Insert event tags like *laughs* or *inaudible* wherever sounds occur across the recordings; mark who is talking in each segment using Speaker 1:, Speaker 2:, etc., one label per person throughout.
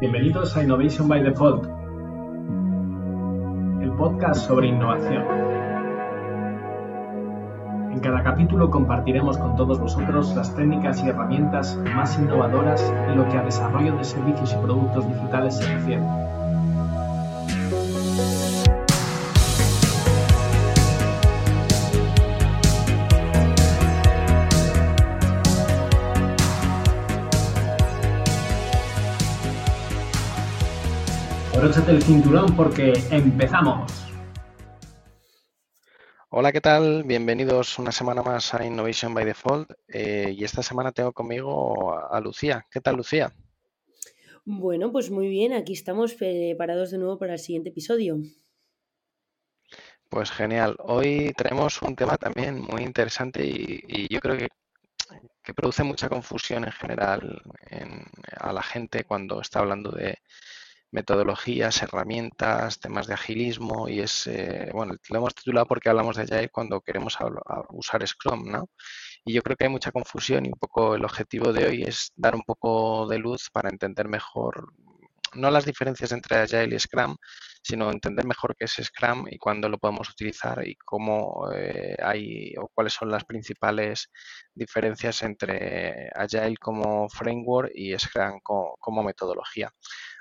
Speaker 1: Bienvenidos a Innovation by Default, el podcast sobre innovación. En cada capítulo compartiremos con todos vosotros las técnicas y herramientas más innovadoras en lo que a desarrollo de servicios y productos digitales se refiere. Abróchate el cinturón porque empezamos.
Speaker 2: Hola, ¿qué tal? Bienvenidos una semana más a Innovation by Default. Eh, y esta semana tengo conmigo a Lucía. ¿Qué tal, Lucía?
Speaker 3: Bueno, pues muy bien, aquí estamos preparados de nuevo para el siguiente episodio.
Speaker 2: Pues genial. Hoy tenemos un tema también muy interesante y, yo creo que, que, produce mucha confusión en general a la gente cuando está hablando de, metodologías, herramientas, temas de agilismo y es, eh, bueno, lo hemos titulado porque hablamos de Agile cuando queremos usar Scrum, ¿no? Y yo creo que hay mucha confusión y un poco el objetivo de hoy es dar un poco de luz para entender mejor, no las diferencias entre Agile y Scrum, sino entender mejor qué es Scrum y cuándo lo podemos utilizar y cómo eh, hay o cuáles son las principales diferencias entre Agile como framework y Scrum como metodología.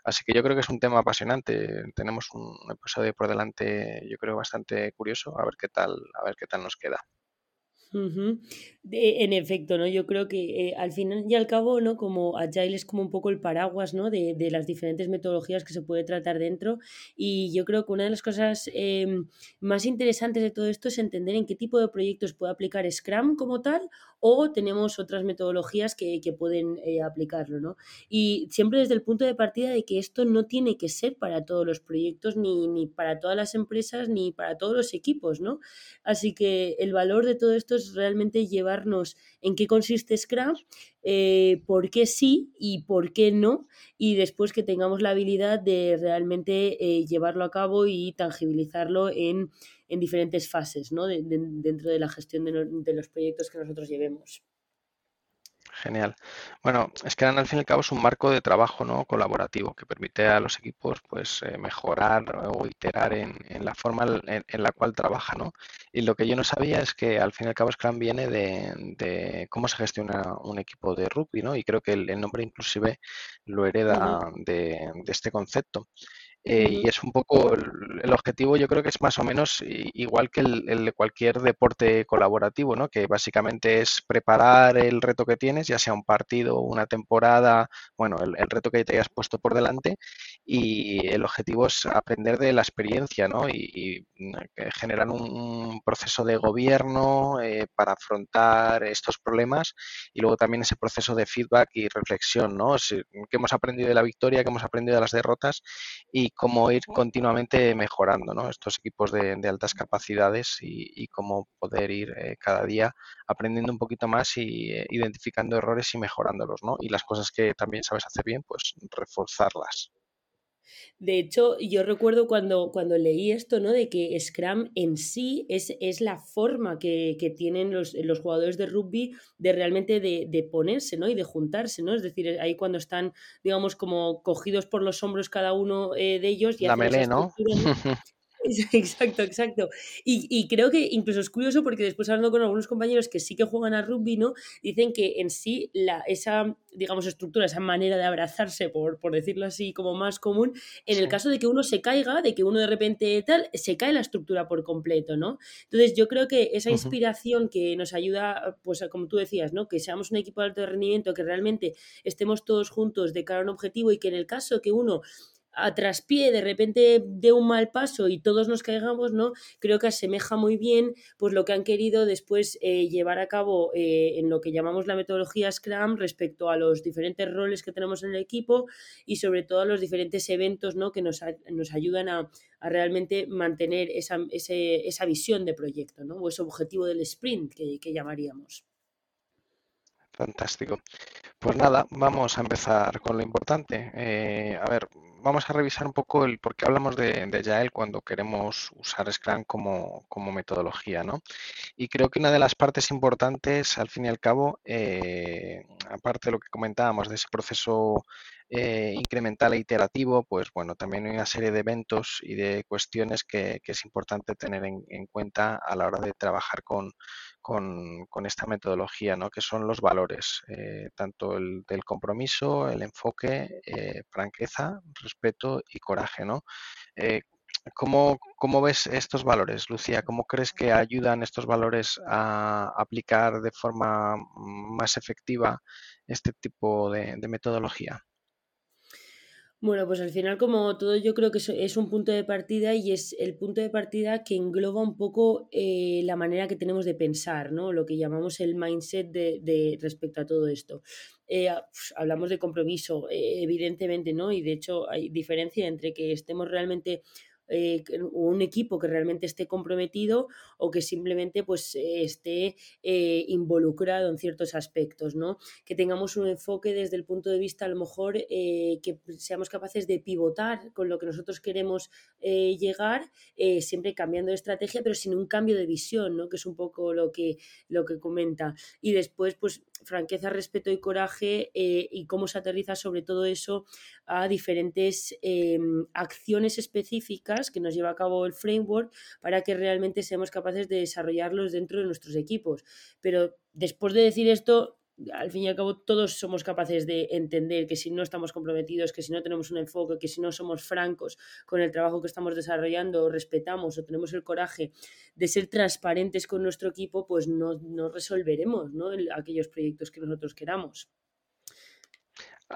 Speaker 2: Así que yo creo que es un tema apasionante. Tenemos un episodio por delante, yo creo, bastante curioso. A ver qué tal, a ver qué tal nos queda
Speaker 3: en efecto, ¿no? Yo creo que eh, al final y al cabo, ¿no? Como Agile es como un poco el paraguas, ¿no? De, de las diferentes metodologías que se puede tratar dentro. Y yo creo que una de las cosas em, más interesantes de todo esto es entender en qué tipo de proyectos puede aplicar Scrum como tal o tenemos otras metodologías que, que pueden eh, aplicarlo, ¿no? Y siempre desde el punto de partida de que esto no tiene que ser para todos los proyectos, ni, ni para todas las empresas, ni para todos los equipos, ¿no? Así que el valor de todo esto es realmente llevarnos en qué consiste Scrum, eh, por qué sí y por qué no, y después que tengamos la habilidad de realmente eh, llevarlo a cabo y tangibilizarlo en, diferentes fases ¿no? dentro de la gestión de los proyectos que nosotros llevemos.
Speaker 2: Genial. Bueno, es que al fin y al cabo es un marco de trabajo no colaborativo que permite a los equipos pues eh, mejorar o iterar en, la forma en, la cual trabaja, ¿no? Y lo que yo no sabía es que al fin y al cabo Scrum viene de, cómo se gestiona un equipo de rugby, ¿no? Y creo que el, nombre inclusive lo hereda de, de este concepto. Eh, y es un poco el, objetivo, yo creo que es más o menos igual que el, de cualquier deporte colaborativo, ¿no? Que básicamente es preparar el reto que tienes, ya sea un partido, una temporada, bueno, el, reto que te hayas puesto por delante, y el objetivo es aprender de la experiencia, ¿no? Y, generar un, proceso de gobierno eh, para afrontar estos problemas y luego también ese proceso de feedback y reflexión, ¿no? que hemos aprendido de la victoria, que hemos aprendido de las derrotas y cómo ir continuamente mejorando ¿no? estos equipos de, altas capacidades y, cómo poder ir eh, cada día aprendiendo un poquito más y eh, identificando errores y mejorándolos, ¿no? Y las cosas que también sabes hacer bien, pues reforzarlas.
Speaker 3: De hecho, yo recuerdo cuando, cuando leí esto, ¿no? De que Scrum en sí es, es la forma que, que tienen los, los, jugadores de rugby de realmente de, de, ponerse, ¿no? Y de juntarse, ¿no? Es decir, ahí cuando están, digamos, como cogidos por los hombros cada uno eh, de ellos.
Speaker 2: Y la melé, ¿no? *laughs* *laughs*
Speaker 3: Exacto, exacto. Y, creo que incluso es curioso porque después hablando con algunos compañeros que sí que juegan a rugby, ¿no? Dicen que en sí la, esa, digamos, estructura, esa manera de abrazarse, por, por decirlo así, como más común, en el caso de que uno se caiga, de que uno de repente tal, se cae la estructura por completo, ¿no? Entonces yo creo que esa inspiración que nos ayuda, pues como tú decías, ¿no? Que seamos un equipo de alto rendimiento, que realmente estemos todos juntos de cara a un objetivo y que en el caso que uno a traspié de repente de un mal paso y todos nos caigamos, ¿no? Creo que asemeja muy bien pues lo que han querido después eh, llevar a cabo eh, en lo que llamamos la metodología Scrum respecto a los diferentes roles que tenemos en el equipo y sobre todo a los diferentes eventos, ¿no? Que nos, nos ayudan a, realmente mantener esa, esa, visión de proyecto, ¿no? O ese objetivo del sprint que, que llamaríamos.
Speaker 2: Fantástico. Pues nada, vamos a empezar con lo importante. Eh, a ver, vamos a revisar un poco el por qué hablamos de, de cuando queremos usar Scrum como, metodología, ¿no? Y creo que una de las partes importantes, al fin y al cabo, eh, aparte de lo que comentábamos de ese proceso eh, incremental e iterativo, pues bueno, también hay una serie de eventos y de cuestiones que, es importante tener en, cuenta a la hora de trabajar con, esta metodología, ¿no? que son los valores, eh, tanto el del compromiso, el enfoque, eh, franqueza, respeto y coraje. ¿no? ¿Cómo, ¿Cómo, ves estos valores, Lucía? ¿Cómo crees que ayudan estos valores a aplicar de forma más efectiva este tipo de metodología?
Speaker 3: Bueno, pues al final, como todo, yo creo que es un punto de partida y es el punto de partida que engloba un poco eh, la manera que tenemos de pensar, ¿no? Lo que llamamos el mindset de, respecto a todo esto. Eh, pues, hablamos de compromiso, eh, evidentemente, ¿no? Y de hecho hay diferencia entre que estemos realmente eh, un equipo que realmente esté comprometido o que simplemente pues, esté eh, involucrado en ciertos aspectos, ¿no? Que tengamos un enfoque desde el punto de vista, a lo mejor, eh, que seamos capaces de pivotar con lo que nosotros queremos llegar, siempre cambiando de estrategia, pero sin un cambio de visión, ¿no? Que es un poco lo que, lo que comenta. Y después, pues, franqueza, respeto y coraje y cómo se aterriza sobre todo eso a diferentes em, acciones específicas que nos lleva a cabo el framework para que realmente seamos capaces de desarrollarlos dentro de nuestros equipos. Pero después de decir esto, al fin y al cabo todos somos capaces de entender que si no estamos comprometidos, que si no tenemos un enfoque, que si no somos francos con el trabajo que estamos desarrollando, o respetamos o tenemos el coraje de ser transparentes con nuestro equipo, pues no, no resolveremos ¿no? aquellos proyectos que nosotros queramos.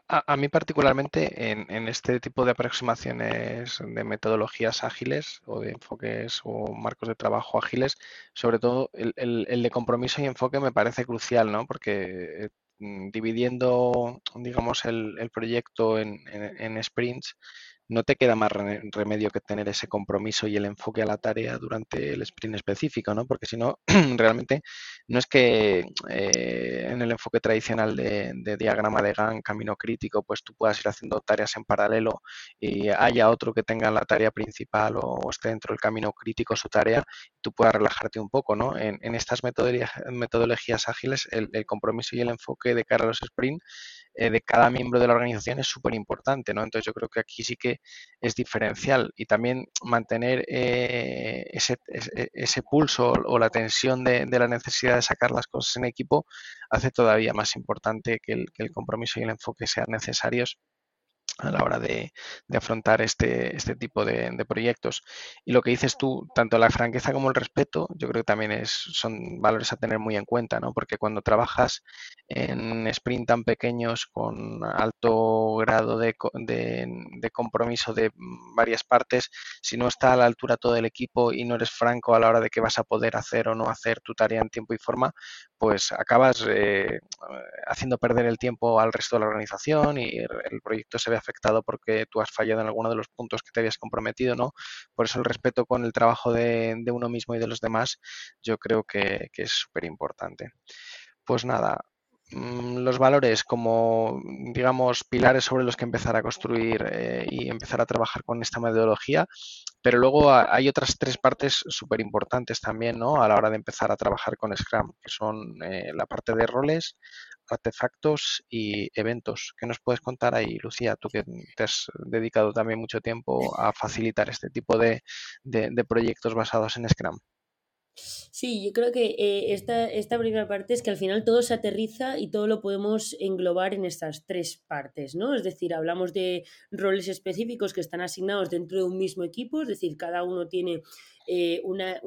Speaker 2: A, mí particularmente en, este tipo de aproximaciones de metodologías ágiles o de enfoques o marcos de trabajo ágiles, sobre todo el, de compromiso y enfoque me parece crucial, ¿no? Porque mm, dividiendo, digamos, el, proyecto en, en sprints, no te queda más remedio que tener ese compromiso y el enfoque a la tarea durante el sprint específico, ¿no? Porque si no, *clears throat* realmente no es que eh, en el enfoque tradicional de, diagrama de GAN, camino crítico, pues tú puedas ir haciendo tareas en paralelo y haya otro que tenga la tarea principal o, esté dentro del camino crítico su tarea, tú puedas relajarte un poco, ¿no? En, estas metodologías, ágiles, el, el, compromiso y el enfoque de cara a los sprints eh, de cada miembro de la organización es súper importante, ¿no? Entonces yo creo que aquí sí que es diferencial y también mantener eh, ese, ese, pulso o la tensión de, la necesidad de sacar las cosas en equipo hace todavía más importante que el, que el compromiso y el enfoque sean necesarios a la hora de, afrontar este, este tipo de, proyectos. Y lo que dices tú, tanto la franqueza como el respeto, yo creo que también es, son valores a tener muy en cuenta, ¿no? Porque cuando trabajas en sprint tan pequeños con alto grado de, de, compromiso de varias partes, si no está a la altura todo el equipo y no eres franco a la hora de que vas a poder hacer o no hacer tu tarea en tiempo y forma, pues acabas eh, haciendo perder el tiempo al resto de la organización y el proyecto se ve afectado porque tú has fallado en alguno de los puntos que te habías comprometido, ¿no? Por eso el respeto con el trabajo de, uno mismo y de los demás, yo creo que, es súper importante. Pues nada, mm, los valores como, digamos, pilares sobre los que empezar a construir eh, y empezar a trabajar con esta metodología, pero luego hay otras tres partes súper importantes también, ¿no? A la hora de empezar a trabajar con Scrum, que son eh, la parte de roles, artefactos y eventos. ¿Qué nos puedes contar ahí, Lucía? Tú que te has dedicado también mucho tiempo a facilitar este tipo de, proyectos basados en Scrum.
Speaker 3: Sí, yo creo que eh, esta, esta, primera parte es que al final todo se aterriza y todo lo podemos englobar en estas tres partes, ¿no? Es decir, hablamos de roles específicos que están asignados dentro de un mismo equipo, es decir, cada uno tiene eh, una,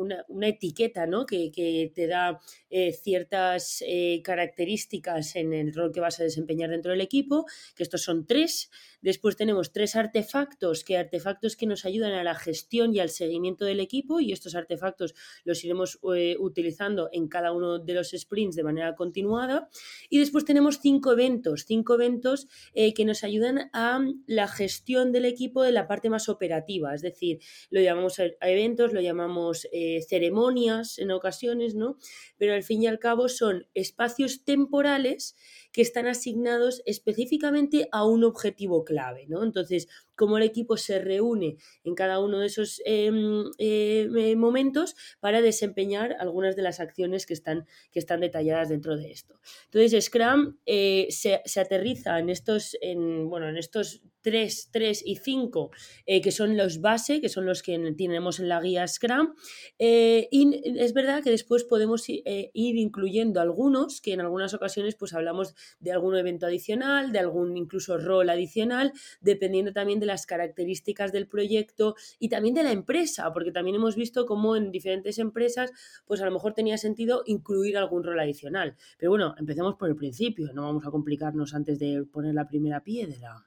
Speaker 3: etiqueta ¿no? que, te da eh, ciertas eh, características en el rol que vas a desempeñar dentro del equipo, que estos son tres. Después tenemos tres artefactos, que artefactos que nos ayudan a la gestión y al seguimiento del equipo y estos artefactos los iremos utilizando en cada uno de los sprints de manera continuada. Y después tenemos cinco eventos, cinco eventos que nos ayudan a la gestión del equipo de la parte más operativa, es decir, lo llamamos a eventos, lo llamamos llamamos eh, ceremonias en ocasiones, ¿no? Pero al fin y al cabo son espacios temporales que están asignados específicamente a un objetivo clave, ¿no? Entonces, como el equipo se reúne en cada uno de esos em, eh, momentos para desempeñar algunas de las acciones que están, que están detalladas dentro de esto. Entonces, Scrum eh, se, aterriza en estos, en, bueno, en estos 3, 3 y 5, eh, que son los base, que son los que tenemos en la guía Scrum. Eh, y es verdad que después podemos ir incluyendo algunos, que en algunas ocasiones pues hablamos de algún evento adicional, de algún incluso rol adicional, dependiendo también de las características del proyecto y también de la empresa, porque también hemos visto cómo en diferentes empresas, pues a lo mejor tenía sentido incluir algún rol adicional. Pero bueno, empecemos por el principio, no vamos a complicarnos antes de poner la primera piedra.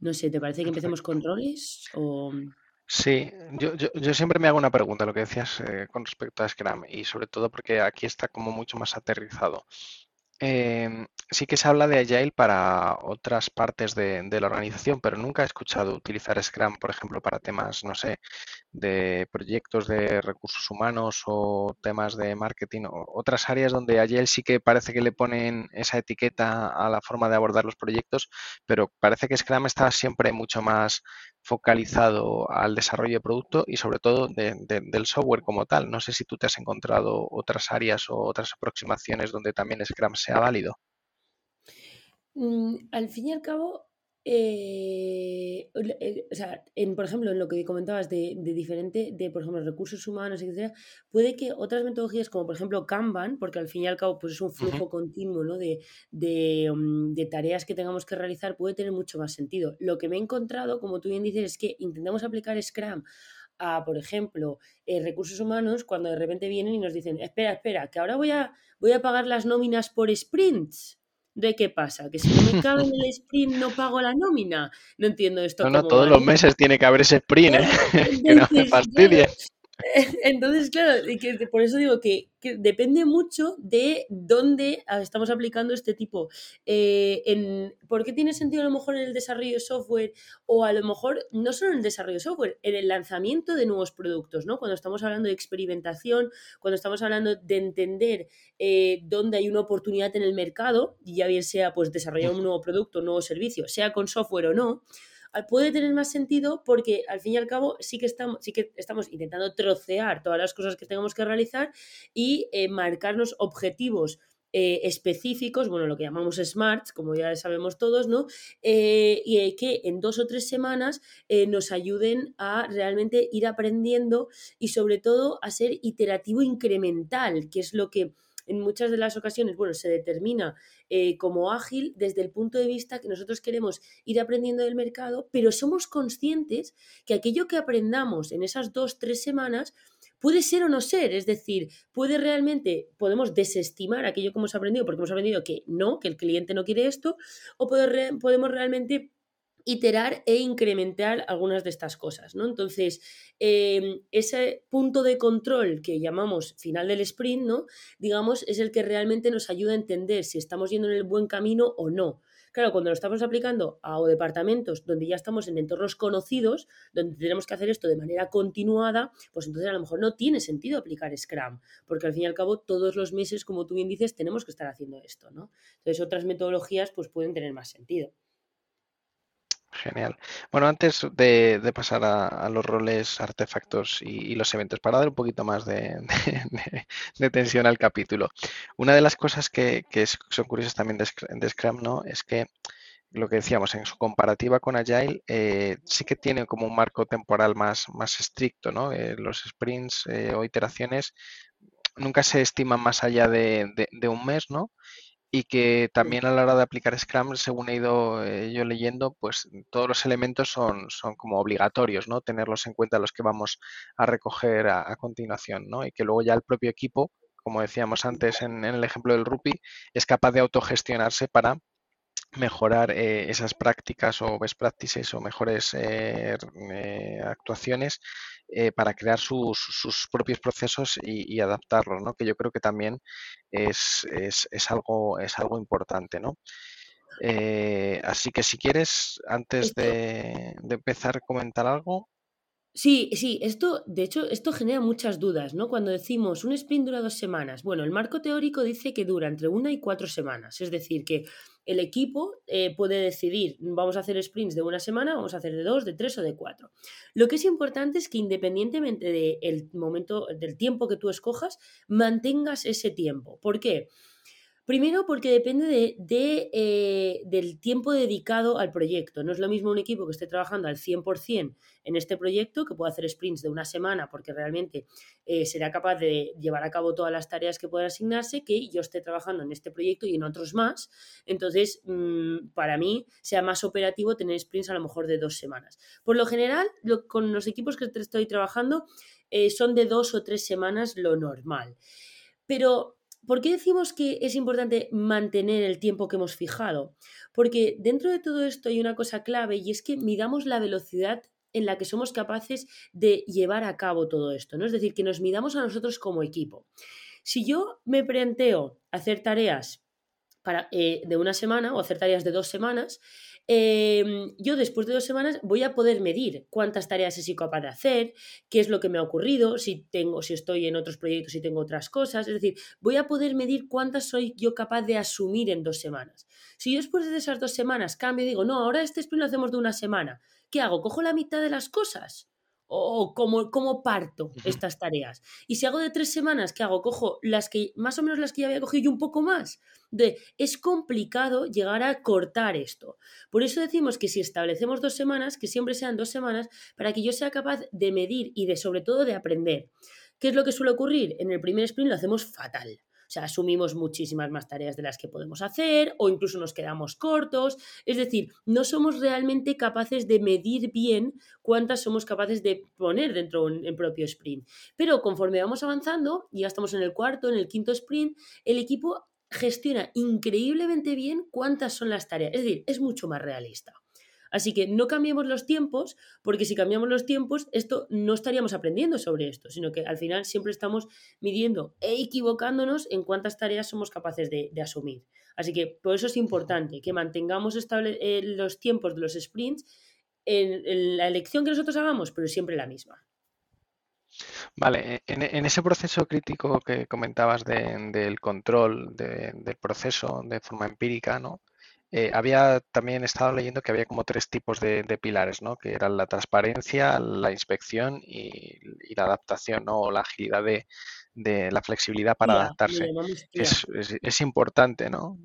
Speaker 3: No sé, ¿te parece que empecemos con roles o...?
Speaker 2: Sí, yo, yo, yo, siempre me hago una pregunta, lo que decías eh, con respecto a Scrum, y sobre todo porque aquí está como mucho más aterrizado. Em, sí que se habla de Agile para otras partes de, la organización, pero nunca he escuchado utilizar Scrum, por ejemplo, para temas, no sé, de proyectos de recursos humanos o temas de marketing o otras áreas donde Agile sí que parece que le ponen esa etiqueta a la forma de abordar los proyectos, pero parece que Scrum está siempre mucho más focalizado al desarrollo de producto y sobre todo del software como tal. No sé si tú te has encontrado otras áreas o otras aproximaciones donde también Scrum sea válido.
Speaker 3: Mm, al fin y al cabo, eh, o sea, en, por ejemplo, en lo que comentabas de, diferente, de por ejemplo, recursos humanos, etcétera, puede que otras metodologías como por ejemplo Kanban, porque al fin y al cabo pues es un flujo continuo ¿no? de, mm, de, tareas que tengamos que realizar, puede tener mucho más sentido. Lo que me he encontrado, como tú bien dices, es que intentamos aplicar Scrum a, por ejemplo, eh, recursos humanos cuando de repente vienen y nos dicen, espera, espera, que ahora voy a, voy a pagar las nóminas por sprints de qué pasa, que si no me cabe en el sprint no pago la nómina. No entiendo esto.
Speaker 2: No, no, todos los meses tiene que haber ese sprint, ¿eh? *laughs* que no me fastidies. *laughs*
Speaker 3: Entonces, claro, por eso digo que, depende mucho de dónde estamos aplicando este tipo. Eh, en, ¿Por qué tiene sentido a lo mejor en el desarrollo de software o a lo mejor no solo en el desarrollo de software, en el lanzamiento de nuevos productos, ¿no? Cuando estamos hablando de experimentación, cuando estamos hablando de entender eh, dónde hay una oportunidad en el mercado, ya bien sea pues desarrollar un nuevo producto, un nuevo servicio, sea con software o no, puede tener más sentido porque al fin y al cabo sí que estamos, sí que estamos intentando trocear todas las cosas que tenemos que realizar y eh, marcarnos objetivos eh, específicos, bueno, lo que llamamos smarts, como ya sabemos todos, ¿no? Eh, y que en dos o tres semanas nos ayuden a realmente ir aprendiendo y sobre todo a ser iterativo incremental, que es lo que en muchas de las ocasiones, bueno, se determina eh, como ágil desde el punto de vista que nosotros queremos ir aprendiendo del mercado, pero somos conscientes que aquello que aprendamos en esas dos, tres semanas puede ser o no ser, es decir, puede realmente, podemos desestimar aquello que hemos aprendido porque hemos aprendido que no, que el cliente no quiere esto, o podemos realmente iterar e incrementar algunas de estas cosas, ¿no? Entonces, em, ese punto de control que llamamos final del sprint, ¿no? Digamos, es el que realmente nos ayuda a entender si estamos yendo en el buen camino o no. Claro, cuando lo estamos aplicando a departamentos donde ya estamos en entornos conocidos, donde tenemos que hacer esto de manera continuada, pues entonces a lo mejor no tiene sentido aplicar Scrum, porque al fin y al cabo todos los meses, como tú bien dices, tenemos que estar haciendo esto, ¿no? Entonces otras metodologías pues pueden tener más sentido.
Speaker 2: Genial. Bueno, antes de, pasar a, los roles, artefactos y, los eventos, para dar un poquito más de, *laughs* tensión al capítulo, una de las cosas que, son curiosas también de, Scrum, ¿no? Es que lo que decíamos, en su comparativa con Agile, eh, sí que tiene como un marco temporal más, más estricto, ¿no? Eh, los sprints eh, o iteraciones nunca se estiman más allá de, un mes, ¿no? Y que también a la hora de aplicar Scrum, según he ido eh, yo leyendo, pues todos los elementos son, son como obligatorios, ¿no? Tenerlos en cuenta los que vamos a recoger a, continuación, ¿no? Y que luego ya el propio equipo, como decíamos antes en, en el ejemplo del RUPI, es capaz de autogestionarse para mejorar eh, esas prácticas o best practices o mejores eh, eh, actuaciones para crear sus, sus, propios procesos y, adaptarlos, ¿no? que yo creo que también es, es, es algo, es algo importante. ¿no? así que si quieres, antes de, de empezar a comentar algo.
Speaker 3: Sí, sí, esto, de hecho, esto genera muchas dudas, ¿no? Cuando decimos un sprint dura dos semanas, bueno, el marco teórico dice que dura entre una y cuatro semanas, es decir, que el equipo eh, puede decidir, vamos a hacer sprints de una semana, vamos a hacer de dos, de tres o de cuatro. Lo que es importante es que independientemente del momento, del tiempo que tú escojas, mantengas ese tiempo. ¿Por qué? Primero porque depende de, eh, del tiempo dedicado al proyecto. No es lo mismo un equipo que esté trabajando al 100% en este proyecto, que pueda hacer sprints de una semana porque realmente eh, será capaz de llevar a cabo todas las tareas que puedan asignarse, que yo esté trabajando en este proyecto y en otros más. Entonces, mm, para mí, sea más operativo tener sprints a lo mejor de dos semanas. Por lo general, con los equipos que estoy trabajando, eh, son de dos o tres semanas lo normal. Pero ¿Por qué decimos que es importante mantener el tiempo que hemos fijado? Porque dentro de todo esto hay una cosa clave y es que midamos la velocidad en la que somos capaces de llevar a cabo todo esto, ¿no? Es decir, que nos midamos a nosotros como equipo. Si yo me planteo hacer tareas para, eh, de una semana o hacer tareas de dos semanas, Em, yo después de dos semanas voy a poder medir cuántas tareas he sido capaz de hacer, qué es lo que me ha ocurrido, si tengo, si estoy en otros proyectos, si tengo otras cosas. Es decir, voy a poder medir cuántas soy yo capaz de asumir en dos semanas. Si yo después de esas dos semanas cambio y digo, no, ahora este sprint lo hacemos de una semana, ¿qué hago? ¿Cojo la mitad de las cosas? O cómo, cómo, parto estas tareas. Y si hago de tres semanas, ¿qué hago? Cojo las que, más o menos las que ya había cogido y un poco más. De, es complicado llegar a cortar esto. Por eso decimos que si establecemos dos semanas, que siempre sean dos semanas, para que yo sea capaz de medir y de sobre todo de aprender. ¿Qué es lo que suele ocurrir? En el primer sprint lo hacemos fatal. Sea, asumimos muchísimas más tareas de las que podemos hacer o incluso nos quedamos cortos. Es decir, no somos realmente capaces de medir bien cuántas somos capaces de poner dentro del propio sprint. Pero conforme vamos avanzando, ya estamos en el cuarto, en el quinto sprint, el equipo gestiona increíblemente bien cuántas son las tareas. Es decir, es mucho más realista. Así que no cambiemos los tiempos, porque si cambiamos los tiempos, esto no estaríamos aprendiendo sobre esto, sino que al final siempre estamos midiendo e equivocándonos en cuántas tareas somos capaces de, asumir. Así que por eso es importante que mantengamos estable, eh, los tiempos de los sprints en, la elección que nosotros hagamos, pero siempre la misma.
Speaker 2: Vale, en, ese proceso crítico que comentabas del control del proceso de forma empírica, ¿no? Eh, había también estado leyendo que había como tres tipos de, pilares, ¿no? Que eran la transparencia, la inspección y, la adaptación, ¿no? O la agilidad de, la flexibilidad para adaptarse. Es, importante, ¿no?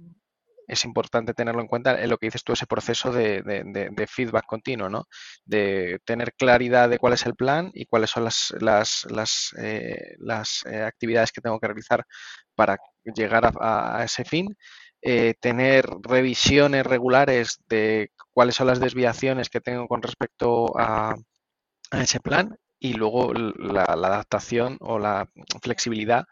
Speaker 2: Es importante tenerlo en cuenta en lo que dices tú, ese proceso de, feedback continuo, ¿no? De tener claridad de cuál es el plan y cuáles son las, las, las, eh, eh, actividades que tengo que realizar para llegar a ese fin eh, tener revisiones regulares de cuáles son las desviaciones que tengo con respecto a, ese plan y luego la, adaptación o la flexibilidad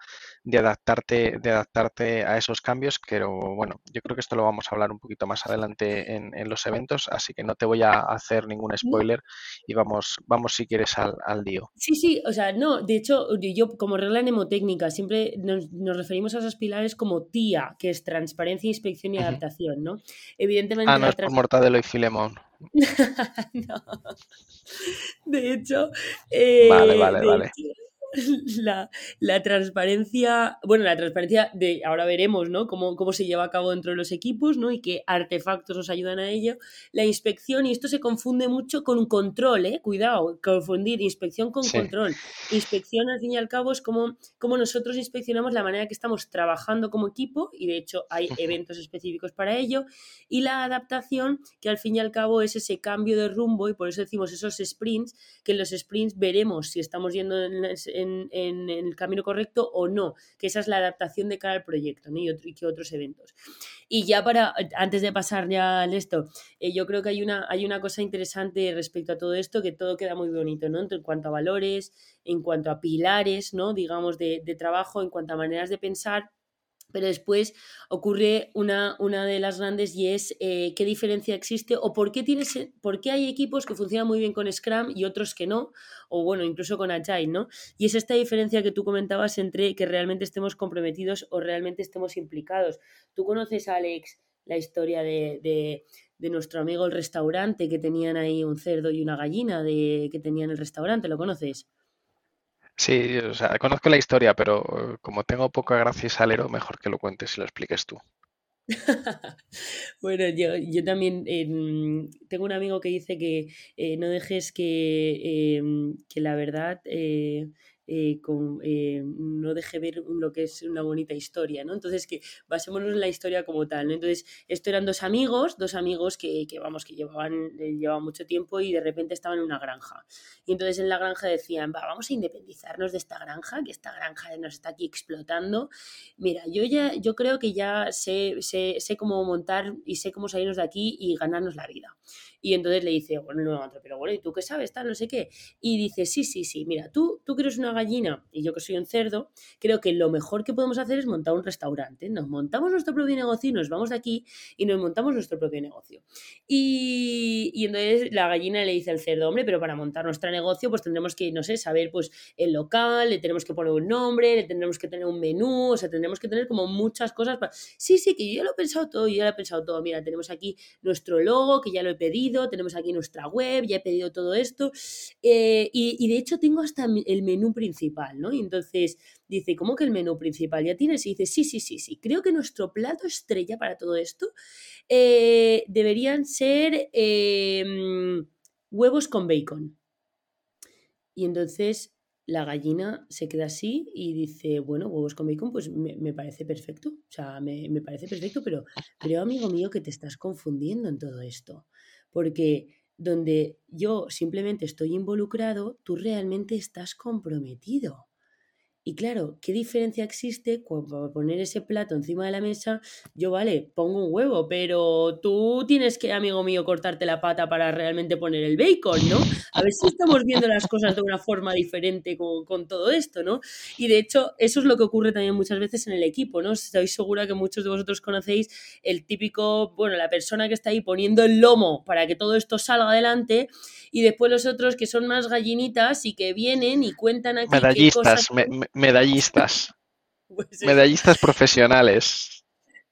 Speaker 2: de adaptarte, de adaptarte a esos cambios, pero bueno, yo creo que esto lo vamos a hablar un poquito más adelante en, los eventos, así que no te voy a hacer ningún spoiler y vamos, vamos si quieres al, al lío.
Speaker 3: Sí, sí, o sea, no, de hecho, yo como regla mnemotécnica siempre nos, referimos a esos pilares como TIA, que es transparencia, inspección y adaptación, ¿no?
Speaker 2: Evidentemente. Ah, no es por Mortadelo y Filemón. *laughs*
Speaker 3: no. De hecho. Eh,
Speaker 2: vale, vale, vale. *laughs*
Speaker 3: la, la, transparencia, bueno, la transparencia de, ahora veremos, ¿no? Cómo, cómo, se lleva a cabo dentro de los equipos, ¿no? Y qué artefactos nos ayudan a ello. La inspección, y esto se confunde mucho con control, ¿eh? Cuidado, confundir inspección con control. Inspección, al fin y al cabo, es como, como nosotros inspeccionamos la manera que estamos trabajando como equipo, y de hecho hay eventos específicos para ello. Y la adaptación, que al fin y al cabo es ese cambio de rumbo, y por eso decimos esos sprints, que en los sprints veremos si estamos yendo en, en, el camino correcto o no, que esa es la adaptación de cara al proyecto y, otro, y que otros eventos. Y ya para, antes de pasar ya al esto, eh, yo creo que hay una, hay una cosa interesante respecto a todo esto, que todo queda muy bonito, ¿no? En cuanto a valores, en cuanto a pilares, ¿no? Digamos, de trabajo, en cuanto a maneras de pensar pero después ocurre una, una, de las grandes y es eh, qué diferencia existe o por qué, tienes, por qué hay equipos que funcionan muy bien con Scrum y otros que no, o bueno, incluso con Agile, ¿no? Y es esta diferencia que tú comentabas entre que realmente estemos comprometidos o realmente estemos implicados. Tú conoces Alex la historia de, nuestro amigo el restaurante, que tenían ahí un cerdo y una gallina de, que tenían el restaurante, ¿lo conoces?
Speaker 2: Sí, o sea, conozco la historia, pero como tengo poca gracia y salero, mejor que lo cuentes y lo expliques tú. *laughs*
Speaker 3: bueno, yo, también tengo un amigo que dice que eh, no dejes que, em, que la verdad eh, con, eh, no deje ver lo que es una bonita historia, ¿no? Entonces, que basémonos en la historia como tal. Entonces, esto eran dos amigos, dos amigos que, vamos, que llevaban, eh, llevaban mucho tiempo y de repente estaban en una granja. Y entonces en la granja decían, va, vamos a independizarnos de esta granja, que esta granja nos está aquí explotando. Mira, yo ya, yo creo que ya sé, sé, sé cómo montar y sé cómo salirnos de aquí y ganarnos la vida. Y entonces le dice, bueno, otro, pero bueno, ¿y tú qué sabes? Tal, no sé qué. Y dice, sí, sí, sí, mira, tú, tú que eres una gallina y yo que soy un cerdo, creo que lo mejor que podemos hacer es montar un restaurante. Nos montamos nuestro propio negocio y nos vamos de aquí y nos montamos nuestro propio negocio. Y, y entonces la gallina le dice al cerdo, hombre, pero para montar nuestro negocio, pues tendremos que, no sé, saber pues el local, le tenemos que poner un nombre, le tendremos que tener un menú, o sea, tendremos que tener como muchas cosas. Para... Sí, sí, que yo ya lo he pensado todo, yo ya lo he pensado todo. Mira, tenemos aquí nuestro logo, que ya lo he pedido tenemos aquí nuestra web, ya he pedido todo esto, eh, y, de hecho tengo hasta el menú principal, ¿no? Y entonces dice, ¿cómo que el menú principal ya tienes? Y dice, sí, sí, sí, sí, creo que nuestro plato estrella para todo esto eh, deberían ser em, huevos con bacon. Y entonces la gallina se queda así y dice, bueno, huevos con bacon, pues me, parece perfecto. O sea, me, me, parece perfecto, pero creo, amigo mío, que te estás confundiendo en todo esto porque donde yo simplemente estoy involucrado, tú realmente estás comprometido. Y claro, ¿qué diferencia existe cuando poner ese plato encima de la mesa? Yo, vale, pongo un huevo, pero tú tienes que, amigo mío, cortarte la pata para realmente poner el bacon, ¿no? A ver si estamos viendo las cosas de una forma diferente con, todo esto, ¿no? Y de hecho, eso es lo que ocurre también muchas veces en el equipo, ¿no? Estoy segura que muchos de vosotros conocéis el típico, bueno, la persona que está ahí poniendo el lomo para que todo esto salga adelante y después los otros que son más gallinitas y que vienen y cuentan aquí.
Speaker 2: Medallistas, medallistas. *laughs* Pues medallistas profesionales.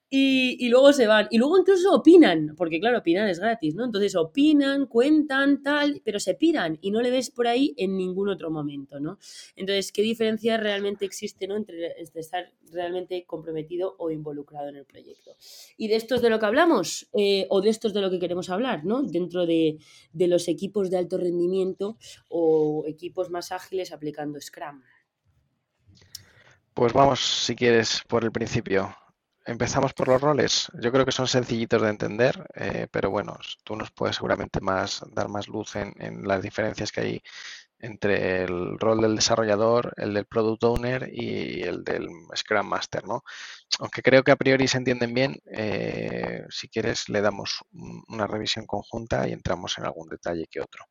Speaker 3: Y, luego se van. Y luego incluso opinan, porque claro, opinar es gratis, ¿no? Entonces opinan, cuentan, tal, pero se piran y no le ves por ahí en ningún otro momento, ¿no? Entonces, ¿qué diferencia realmente existe, ¿no? Entre, estar realmente comprometido o involucrado en el proyecto. Y de esto es de lo que hablamos, eh, o de esto es de lo que queremos hablar, ¿no? Dentro de, de los equipos de alto rendimiento o equipos más ágiles aplicando Scrum.
Speaker 2: Pues vamos, si quieres, por el principio. Empezamos por los roles. Yo creo que son sencillitos de entender, eh, pero bueno, tú nos puedes seguramente más dar más luz en, las diferencias que hay entre el rol del desarrollador, el del product owner y el del Scrum Master, ¿no? Aunque creo que a priori se entienden bien, eh, si quieres le damos una revisión conjunta y entramos en algún detalle que otro.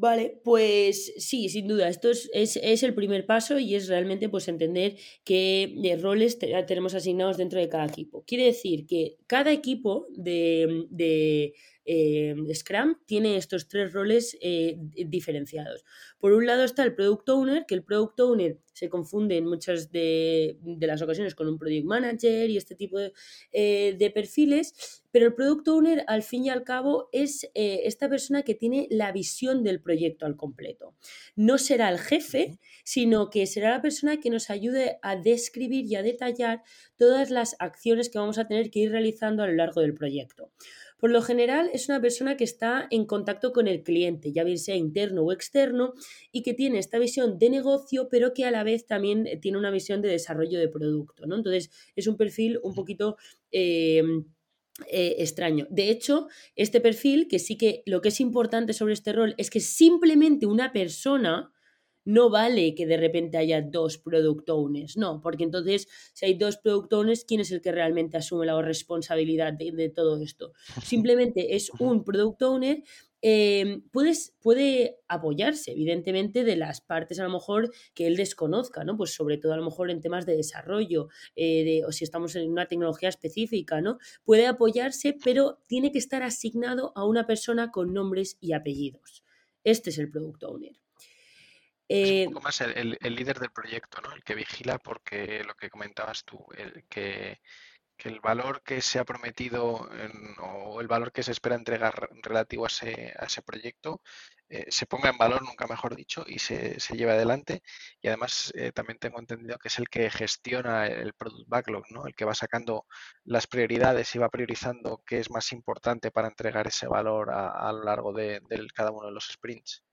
Speaker 3: Vale, pues sí, sin duda, esto es, es, el primer paso y es realmente pues entender qué roles tenemos asignados dentro de cada equipo. Quiere decir que cada equipo de, de eh, Scrum tiene estos tres roles eh, diferenciados. Por un lado está el Product Owner, que el Product Owner se confunde en muchas de, las ocasiones con un Project Manager y este tipo de, eh, perfiles, pero el Product Owner al fin y al cabo es esta persona que tiene la visión del proyecto al completo. No será el jefe, sino que será la persona que nos ayude a describir y a detallar todas las acciones que vamos a tener que ir realizando a lo largo del proyecto. Por lo general es una persona que está en contacto con el cliente, ya bien sea interno o externo, y que tiene esta visión de negocio, pero que a la vez también eh, tiene una visión de desarrollo de producto. ¿no? Entonces es un perfil un poquito... Eh, eh, extraño. De hecho, este perfil, que sí que lo que es importante sobre este rol es que simplemente una persona no vale que de repente haya dos product owners, no, porque entonces si hay dos product owners, ¿quién es el que realmente asume la responsabilidad de, todo esto? *laughs* Simplemente es un product owner eh, puede apoyarse, evidentemente, de las partes a lo mejor que él desconozca, ¿no? Pues sobre todo a lo mejor en temas de desarrollo, eh, de, o si estamos en una tecnología específica, ¿no? Puede apoyarse, pero tiene que estar asignado a una persona con nombres y apellidos. Este es el product owner.
Speaker 2: Es un eh, poco más el, líder del proyecto, ¿no? El que vigila porque lo que comentabas tú, el que, que el valor que se ha prometido o el valor que se espera entregar relativo a ese, a ese proyecto eh, se ponga en valor, nunca mejor dicho, y se, se lleve adelante. Y además eh, también tengo entendido que es el que gestiona el product backlog, ¿no? el que va sacando las prioridades y va priorizando qué es más importante para entregar ese valor a, lo largo de, cada uno de los sprints.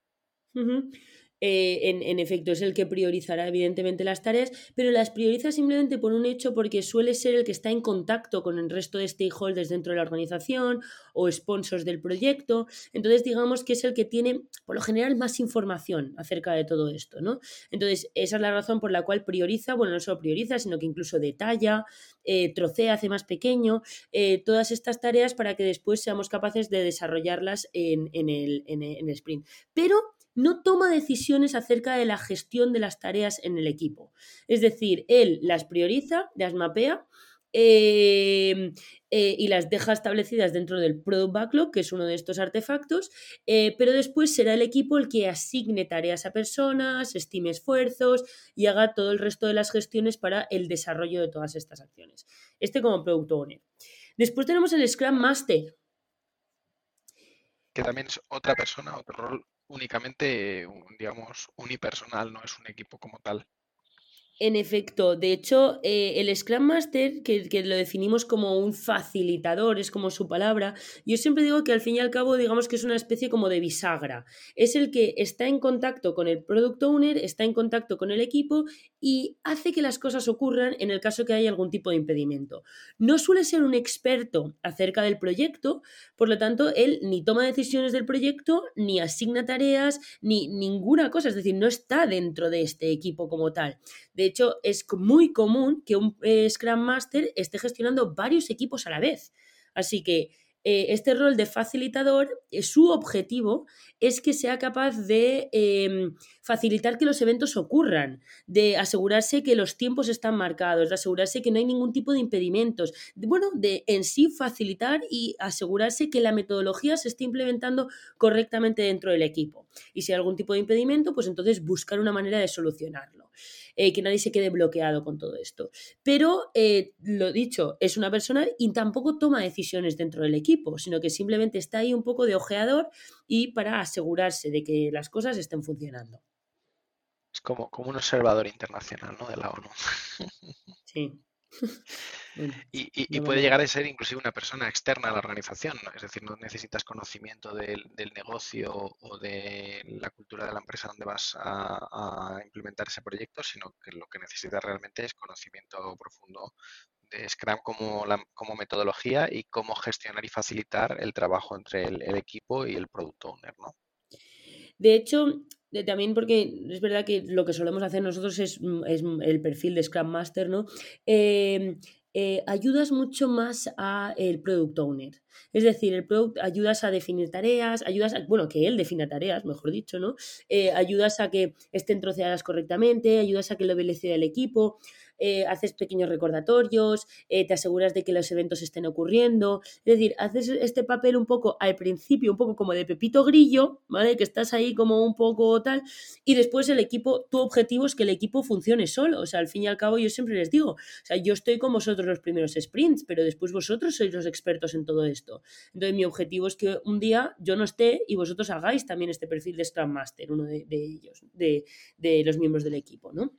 Speaker 3: Eh, en, efecto es el que priorizará evidentemente las tareas, pero las prioriza simplemente por un hecho porque suele ser el que está en contacto con el resto de stakeholders dentro de la organización o sponsors del proyecto. Entonces digamos que es el que tiene por lo general más información acerca de todo esto, ¿no? Entonces esa es la razón por la cual prioriza, bueno, no solo prioriza, sino que incluso detalla, eh, trocea, hace más pequeño eh, todas estas tareas para que después seamos capaces de desarrollarlas en, el, en el sprint. Pero no toma decisiones acerca de la gestión de las tareas en el equipo. Es decir, él las prioriza, las mapea em, eh, y las deja establecidas dentro del Product Backlog, que es uno de estos artefactos, eh, pero después será el equipo el que asigne tareas a personas, estime esfuerzos y haga todo el resto de las gestiones para el desarrollo de todas estas acciones. Este como Product Owner. Después tenemos el Scrum Master.
Speaker 2: Que también es otra persona, otro rol únicamente, digamos, unipersonal, no es un equipo como tal.
Speaker 3: En efecto, de hecho, eh, el Scrum Master, que, que, lo definimos como un facilitador, es como su palabra, yo siempre digo que al fin y al cabo, digamos que es una especie como de bisagra. Es el que está en contacto con el Product Owner, está en contacto con el equipo y hace que las cosas ocurran en el caso que haya algún tipo de impedimento. No suele ser un experto acerca del proyecto, por lo tanto, él ni toma decisiones del proyecto, ni asigna tareas, ni ninguna cosa, es decir, no está dentro de este equipo como tal. De hecho, es muy común que un eh, Scrum Master esté gestionando varios equipos a la vez. Así que eh, este rol de facilitador, eh, su objetivo es que sea capaz de em, facilitar que los eventos ocurran, de asegurarse que los tiempos están marcados, de asegurarse que no hay ningún tipo de impedimentos, bueno, de en sí facilitar y asegurarse que la metodología se esté implementando correctamente dentro del equipo. Y si hay algún tipo de impedimento, pues entonces buscar una manera de solucionarlo. Eh, que nadie se quede bloqueado con todo esto. Pero, eh, lo dicho, es una persona y tampoco toma decisiones dentro del equipo, sino que simplemente está ahí un poco de ojeador y para asegurarse de que las cosas estén funcionando.
Speaker 2: Es como, como un observador internacional, ¿no? De la ONU.
Speaker 3: Sí. *laughs*
Speaker 2: y, puede llegar a ser inclusive una persona externa a la organización, es decir, no necesitas conocimiento del, negocio o de la cultura de la empresa donde vas a, implementar ese proyecto, sino que lo que necesitas realmente es conocimiento profundo de Scrum como, como metodología y cómo gestionar y facilitar el trabajo entre el, equipo y el product owner, ¿no?
Speaker 3: De hecho, también porque es verdad que lo que solemos hacer nosotros es, el perfil de Scrum Master, ¿no? Em, eh, ayudas mucho más a el product owner. Es decir, el product ayudas a definir tareas, ayudas a, bueno, que él defina tareas, mejor dicho, ¿no? Eh, ayudas a que estén troceadas correctamente, ayudas a que lo velocidad el equipo. Eh, haces pequeños recordatorios, eh, te aseguras de que los eventos estén ocurriendo. Es decir, haces este papel un poco al principio, un poco como de Pepito Grillo, ¿vale? Que estás ahí como un poco tal, y después el equipo, tu objetivo es que el equipo funcione solo. O sea, al fin y al cabo, yo siempre les digo, o sea, yo estoy con vosotros los primeros sprints, pero después vosotros sois los expertos en todo esto. Entonces, mi objetivo es que un día yo no esté y vosotros hagáis también este perfil de Scrum Master, uno de, ellos, de, de los miembros del equipo, ¿no?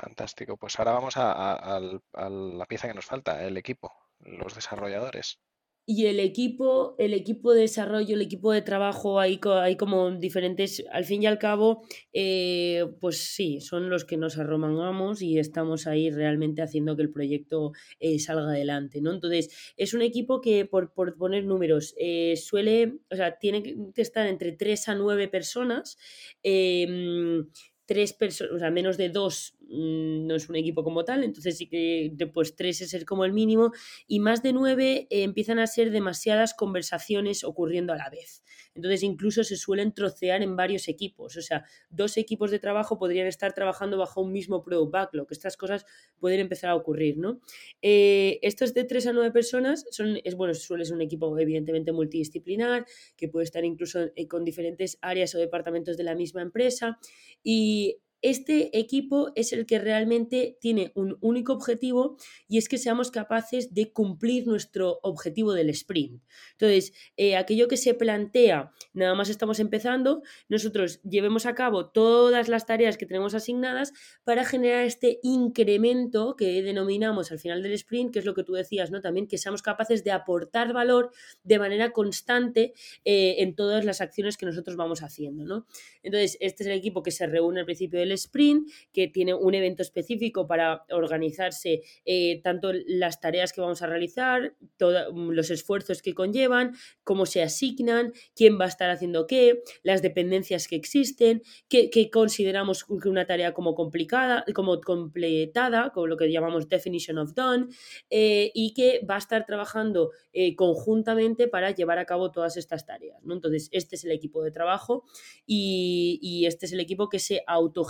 Speaker 2: Fantástico. Pues ahora vamos a, la pieza que nos falta, el equipo, los desarrolladores.
Speaker 3: Y el equipo, el equipo de desarrollo, el equipo de trabajo, hay, hay como diferentes, al fin y al cabo, eh, pues sí, son los que nos arromangamos y estamos ahí realmente haciendo que el proyecto eh, salga adelante, ¿no? Entonces, es un equipo que, por, poner números, eh, suele, o sea, tiene que estar entre 3 a 9 personas em, tres personas, o sea, menos de dos no es un equipo como tal, entonces sí que pues tres es como el mínimo y más de nueve eh, empiezan a ser demasiadas conversaciones ocurriendo a la vez. Entonces incluso se suelen trocear en varios equipos, o sea, dos equipos de trabajo podrían estar trabajando bajo un mismo product backlog, estas cosas pueden empezar a ocurrir, ¿no? Eh, estos de tres a nueve personas son, es bueno, suele ser un equipo evidentemente multidisciplinar, que puede estar incluso eh, con diferentes áreas o departamentos de la misma empresa y este equipo es el que realmente tiene un único objetivo y es que seamos capaces de cumplir nuestro objetivo del sprint. Entonces, eh, aquello que se plantea, nada más estamos empezando, nosotros llevemos a cabo todas las tareas que tenemos asignadas para generar este incremento que denominamos al final del sprint, que es lo que tú decías, ¿no? También que seamos capaces de aportar valor de manera constante eh, en todas las acciones que nosotros vamos haciendo, ¿no? Entonces, este es el equipo que se reúne al principio del sprint, que tiene un evento específico para organizarse eh, tanto las tareas que vamos a realizar, mm, los esfuerzos que conllevan, cómo se asignan, quién va a estar haciendo qué, las dependencias que existen, qué, consideramos una tarea como complicada, como completada, como lo que llamamos definition of done, eh, y que va a estar trabajando eh, conjuntamente para llevar a cabo todas estas tareas. ¿no? Entonces, este es el equipo de trabajo y, y este es el equipo que se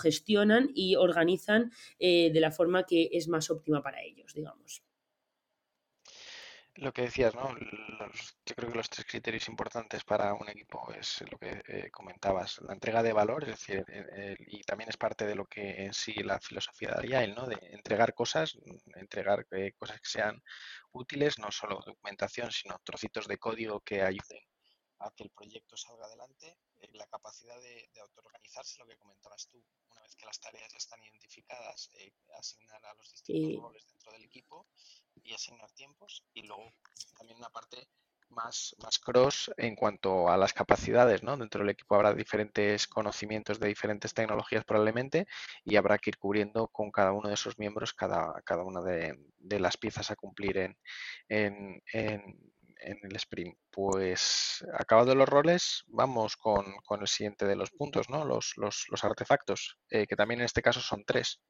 Speaker 3: autogestionan y organizan eh, de la forma que es más óptima para ellos, digamos.
Speaker 2: Lo que decías, ¿no? yo creo que los tres criterios importantes para un equipo es lo que eh, comentabas, la entrega de valor, es decir, y también es parte de lo que en sí la filosofía de Agile, ¿no? De entregar cosas, entregar eh, cosas que sean útiles, no solo documentación, sino trocitos de código que ayuden a que el proyecto salga adelante, la capacidad de, autoorganizarse, lo que comentabas tú, vez que las tareas ya están identificadas, eh, asignar a los distintos roles dentro del equipo y asignar tiempos. Y luego también una parte más, más cross en cuanto a las capacidades, ¿no? Dentro del equipo habrá diferentes conocimientos de diferentes tecnologías probablemente y habrá que ir cubriendo con cada uno de esos miembros cada, cada una de, las piezas a cumplir en, en, en el sprint. Pues acabado los roles, vamos con, el siguiente de los puntos, ¿no? Los, los, artefactos, eh, que también en este caso son tres.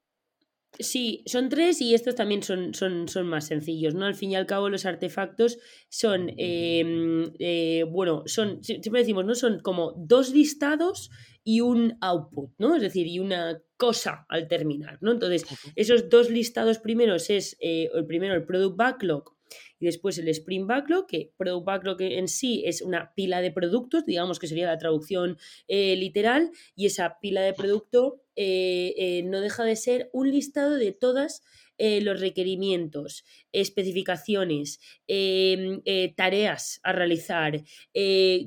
Speaker 3: Sí, son tres y estos también son, son, son, más sencillos, ¿no? Al fin y al cabo los artefactos son, em, eh, bueno, son, siempre decimos, ¿no? Son como dos listados y un output, ¿no? Es decir, y una cosa al terminar, ¿no? Entonces, esos dos listados primeros es, eh, el primero, el product backlog, y después el Sprint Backlog, que Product Backlog en sí es una pila de productos, digamos que sería la traducción eh, literal, y esa pila de producto eh, eh, no deja de ser un listado de todas los requerimientos, especificaciones, em, tareas a realizar,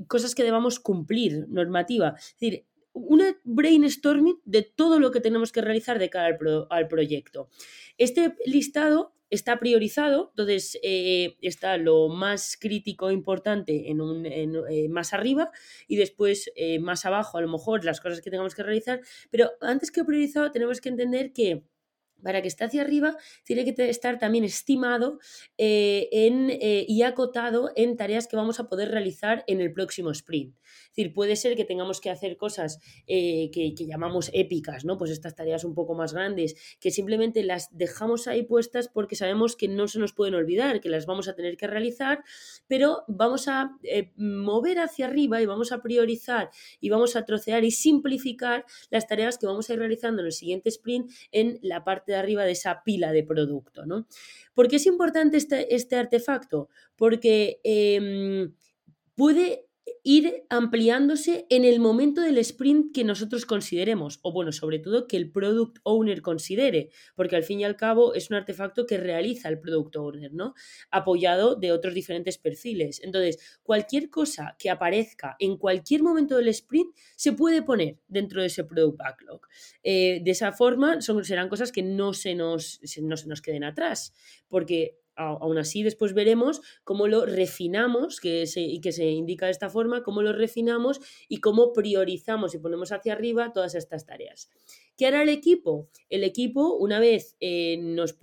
Speaker 3: cosas que debamos cumplir, normativa. Es decir, una brainstorming de todo lo que tenemos que realizar de cara al proyecto. Este listado está priorizado, entonces eh, está lo más crítico e importante en un, eh, más arriba y después eh, más abajo a lo mejor las cosas que tengamos que realizar, pero antes que priorizado tenemos que entender que para que esté hacia arriba, tiene que estar también estimado eh, en, eh, y acotado en tareas que vamos a poder realizar en el próximo sprint. Es decir, puede ser que tengamos que hacer cosas eh, que, llamamos épicas, ¿no? Pues estas tareas un poco más grandes, que simplemente las dejamos ahí puestas porque sabemos que no se nos pueden olvidar, que las vamos a tener que realizar, pero vamos a mover hacia arriba y vamos a priorizar y vamos a trocear y simplificar las tareas que vamos a ir realizando en el siguiente sprint en la parte de arriba de esa pila de producto. ¿no? ¿Por qué es importante este, este artefacto? Porque em, puede ir ampliándose en el momento del sprint que nosotros consideremos, o bueno, sobre todo que el product owner considere, porque al fin y al cabo es un artefacto que realiza el product owner, ¿no? Apoyado de otros diferentes perfiles. Entonces, cualquier cosa que aparezca en cualquier momento del sprint se puede poner dentro de ese product backlog. Eh, de esa forma, serán cosas que no se, nos, no se nos queden atrás, porque aún así después veremos cómo lo refinamos, que se, y que se indica de esta forma, cómo lo refinamos y cómo priorizamos y ponemos hacia arriba todas estas tareas. ¿Qué hará el equipo? El equipo, una vez eh, nos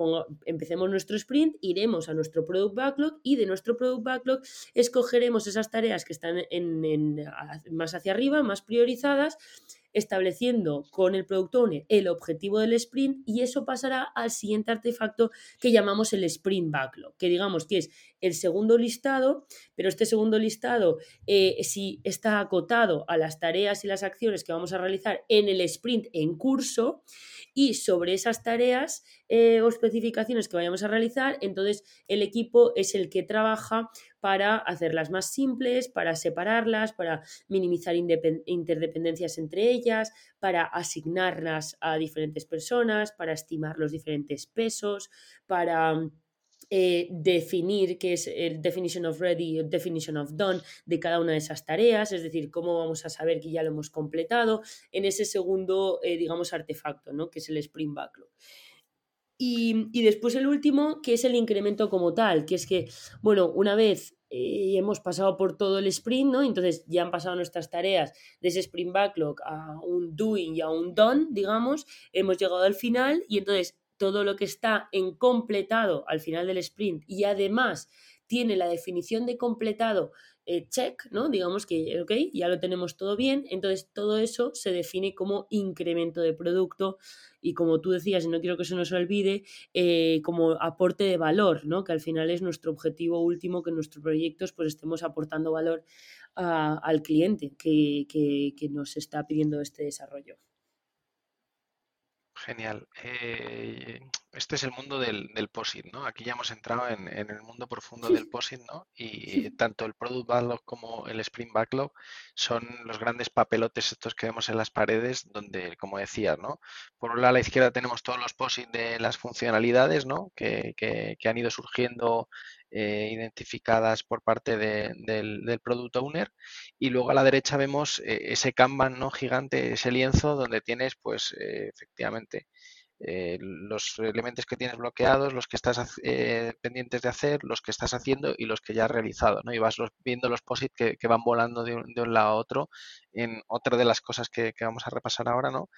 Speaker 3: empecemos nuestro sprint, iremos a nuestro Product Backlog y de nuestro Product Backlog escogeremos esas tareas que están en, más hacia arriba, más priorizadas, estableciendo con el Product Owner el objetivo del sprint y eso pasará al siguiente artefacto que llamamos el Sprint Backlog, que digamos que es el segundo listado, pero este segundo listado eh, si está acotado a las tareas y las acciones que vamos a realizar en el sprint en curso y sobre esas tareas eh, o especificaciones que vayamos a realizar, entonces el equipo es el que trabaja para hacerlas más simples, para separarlas, para minimizar interdependencias entre ellas, para asignarlas a diferentes personas, para estimar los diferentes pesos, para eh, definir qué es el definition of ready el definition of done de cada una de esas tareas, es decir, cómo vamos a saber que ya lo hemos completado en ese segundo, eh, digamos, artefacto, ¿no? que es el Spring Backlog. Y, después el último, que es el incremento como tal, que es que, bueno, una vez eh, hemos pasado por todo el sprint, ¿no? Entonces ya han pasado nuestras tareas de ese sprint backlog a un doing y a un done, digamos, hemos llegado al final y entonces todo lo que está en completado al final del sprint y además tiene la definición de completado eh, check, ¿no? Digamos que, ok, ya lo tenemos todo bien, entonces todo eso se define como incremento de producto y como tú decías, y no quiero que se nos olvide, eh, como aporte de valor, ¿no? Que al final es nuestro objetivo último, que en nuestros proyectos pues estemos aportando valor al cliente que, que nos está pidiendo este desarrollo.
Speaker 2: Genial. Eh, este es el mundo del, del POSIT, ¿no? Aquí ya hemos entrado en, el mundo profundo del POSIT, ¿no? Y tanto el Product Backlog como el Sprint Backlog son los grandes papelotes estos que vemos en las paredes, donde, como decías, ¿no? Por un lado a la izquierda tenemos todos los POSIT de las funcionalidades, ¿no? Que, que, que han ido surgiendo eh, identificadas por parte del, del, Product Owner y luego a la derecha vemos eh, ese Kanban ¿no? gigante, ese lienzo donde tienes pues eh, efectivamente los elementos que tienes bloqueados, los que estás pendientes de hacer, los que estás haciendo y los que ya has realizado, ¿no? Y vas viendo los posits que, van volando de un, de un, lado a otro en otra de las cosas que, vamos a repasar ahora, ¿no?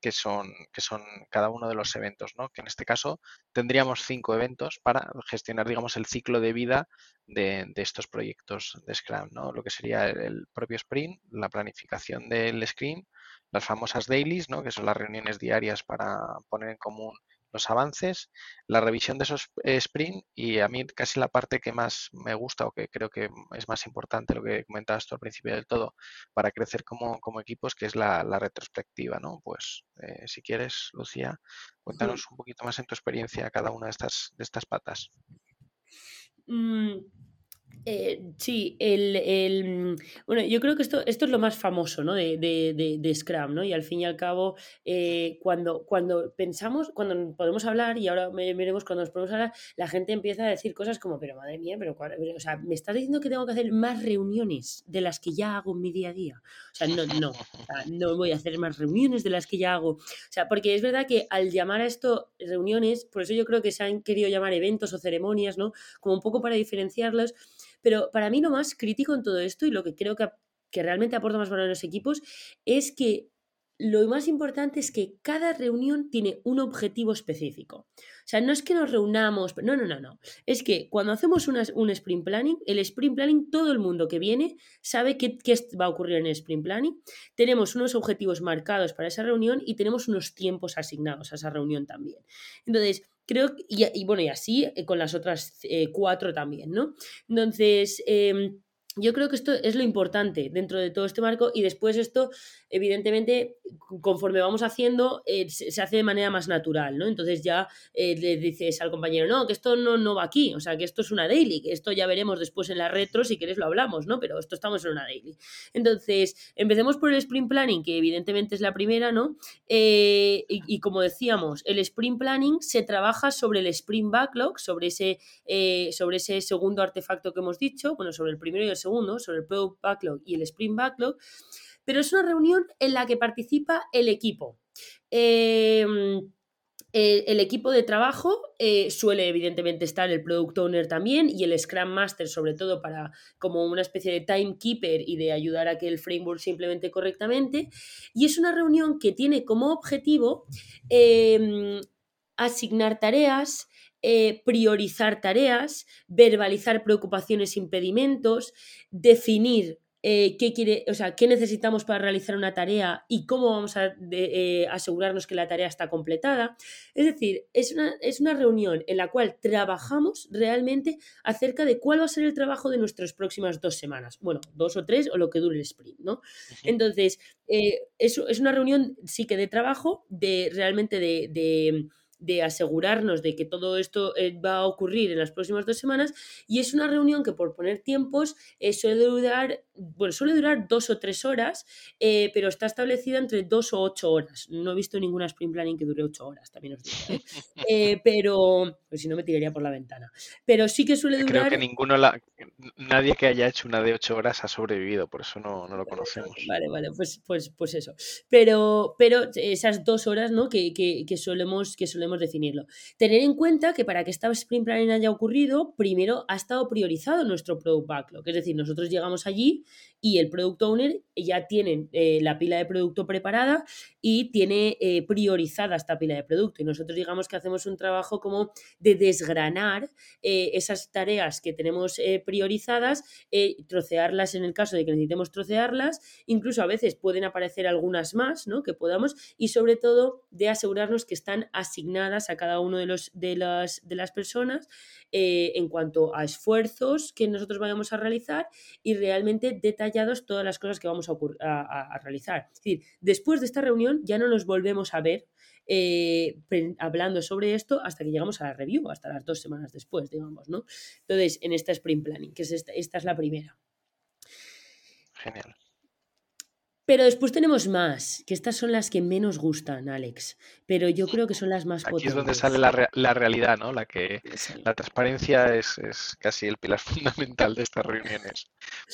Speaker 2: que son, que son cada uno de los eventos, ¿no? Que en este caso tendríamos cinco eventos para gestionar, digamos, el ciclo de vida de, estos proyectos de Scrum, ¿no? Lo que sería el, propio sprint, la planificación del sprint, las famosas dailies, ¿no? Que son las reuniones diarias para poner en común los avances, la revisión de esos eh, sprint y a mí casi la parte que más me gusta o que creo que es más importante, lo que comentabas tú al principio del todo, para crecer como, como equipos, que es la, retrospectiva, ¿no? Pues eh, si quieres, Lucía, cuéntanos un poquito más en tu experiencia cada una de estas, de estas patas.
Speaker 3: Mm, eh, sí, el, mm, bueno, yo creo que esto, esto es lo más famoso ¿no? de, de, de, Scrum, ¿no? Y al fin y al cabo, eh, cuando, cuando pensamos, cuando podemos hablar, y ahora veremos cuando nos podemos hablar, la gente empieza a decir cosas como, pero madre mía, pero, o sea, me estás diciendo que tengo que hacer más reuniones de las que ya hago en mi día a día. O sea, no, no, no voy a hacer más reuniones de las que ya hago. O sea, porque es verdad que al llamar a esto reuniones, por eso yo creo que se han querido llamar eventos o ceremonias, ¿no? Como un poco para diferenciarlos pero para mí lo más crítico en todo esto y lo que creo que, que realmente aporta más valor a los equipos es que lo más importante es que cada reunión tiene un objetivo específico. O sea, no es que nos reunamos, no, no, no, no. Es que cuando hacemos un sprint planning, el sprint planning, todo el mundo que viene sabe qué, qué, va a ocurrir en el sprint planning. Tenemos unos objetivos marcados para esa reunión y tenemos unos tiempos asignados a esa reunión también. Entonces, creo, y, y bueno, y así eh, con las otras eh, cuatro también, ¿no? Entonces, eh, yo creo que esto es lo importante dentro de todo este marco y después esto, evidentemente, conforme vamos haciendo, eh, se, hace de manera más natural, ¿no? Entonces ya eh, le dices al compañero, no, que esto no, no va aquí, o sea, que esto es una daily, que esto ya veremos después en la retro, si quieres lo hablamos, ¿no? Pero esto estamos en una daily. Entonces, empecemos por el sprint planning, que evidentemente es la primera, ¿no? Eh, y, como decíamos, el sprint planning se trabaja sobre el sprint backlog, sobre ese, sobre ese segundo artefacto que hemos dicho, bueno, sobre el primero y el segundo segundo, sobre el Product Backlog y el Sprint Backlog, pero es una reunión en la que participa el equipo. Em, el equipo de trabajo eh, suele evidentemente estar el Product Owner también y el Scrum Master sobre todo para como una especie de timekeeper y de ayudar a que el framework se implemente correctamente. Y es una reunión que tiene como objetivo em, asignar tareas, eh, priorizar tareas, verbalizar preocupaciones, impedimentos, definir eh, qué, quiere, o sea, qué necesitamos para realizar una tarea y cómo vamos a eh, asegurarnos que la tarea está completada. Es decir, es una, es una, reunión en la cual trabajamos realmente acerca de cuál va a ser el trabajo de nuestras próximas dos semanas. Bueno, dos o tres o lo que dure el sprint, ¿no? Entonces, es, es, una reunión sí que de trabajo, de realmente de de asegurarnos de que todo esto eh, va a ocurrir en las próximas dos semanas y es una reunión que por poner tiempos eh, suele durar, bueno, suele durar dos o tres horas, eh, pero está establecida entre dos o ocho horas. No he visto ninguna sprint planning que dure ocho horas, también os digo. *laughs* pero, pues si no me tiraría por la ventana. Pero sí que suele durar...
Speaker 2: Creo que ninguno, la... nadie que haya hecho una de ocho horas ha sobrevivido, por eso no, no lo conocemos.
Speaker 3: Vale, vale, pues, pues, pues eso. Pero, pero esas dos horas, ¿no? Que, que, que solemos, que solemos definirlo. Tener en cuenta que para que esta sprint planning haya ocurrido, primero ha estado priorizado nuestro product backlog. Es decir, nosotros llegamos allí y el product owner ya tiene eh, la pila de producto preparada y tiene eh, priorizada esta pila de producto. Y nosotros digamos que hacemos un trabajo como de desgranar eh, esas tareas que tenemos priorizadas, trocearlas en el caso de que necesitemos trocearlas, incluso a veces pueden aparecer algunas más, ¿no? Que podamos, y sobre todo de asegurarnos que están asignadas a cada uno de, los, de, las, de las personas en cuanto a esfuerzos que nosotros vayamos a realizar y realmente detallar todas las cosas que vamos a, realizar. Es decir, después de esta reunión ya no nos volvemos a ver eh, hablando sobre esto hasta que llegamos a la review, hasta las dos semanas después, digamos, ¿no? Entonces, en esta sprint planning, que es esta, esta es la primera.
Speaker 2: Genial.
Speaker 3: Pero después tenemos más, que estas son las que menos gustan, Alex. Pero yo creo que son las más
Speaker 2: Aquí es donde sale la, la, realidad, ¿no? La que la transparencia es, es, casi el pilar *laughs* fundamental de estas reuniones.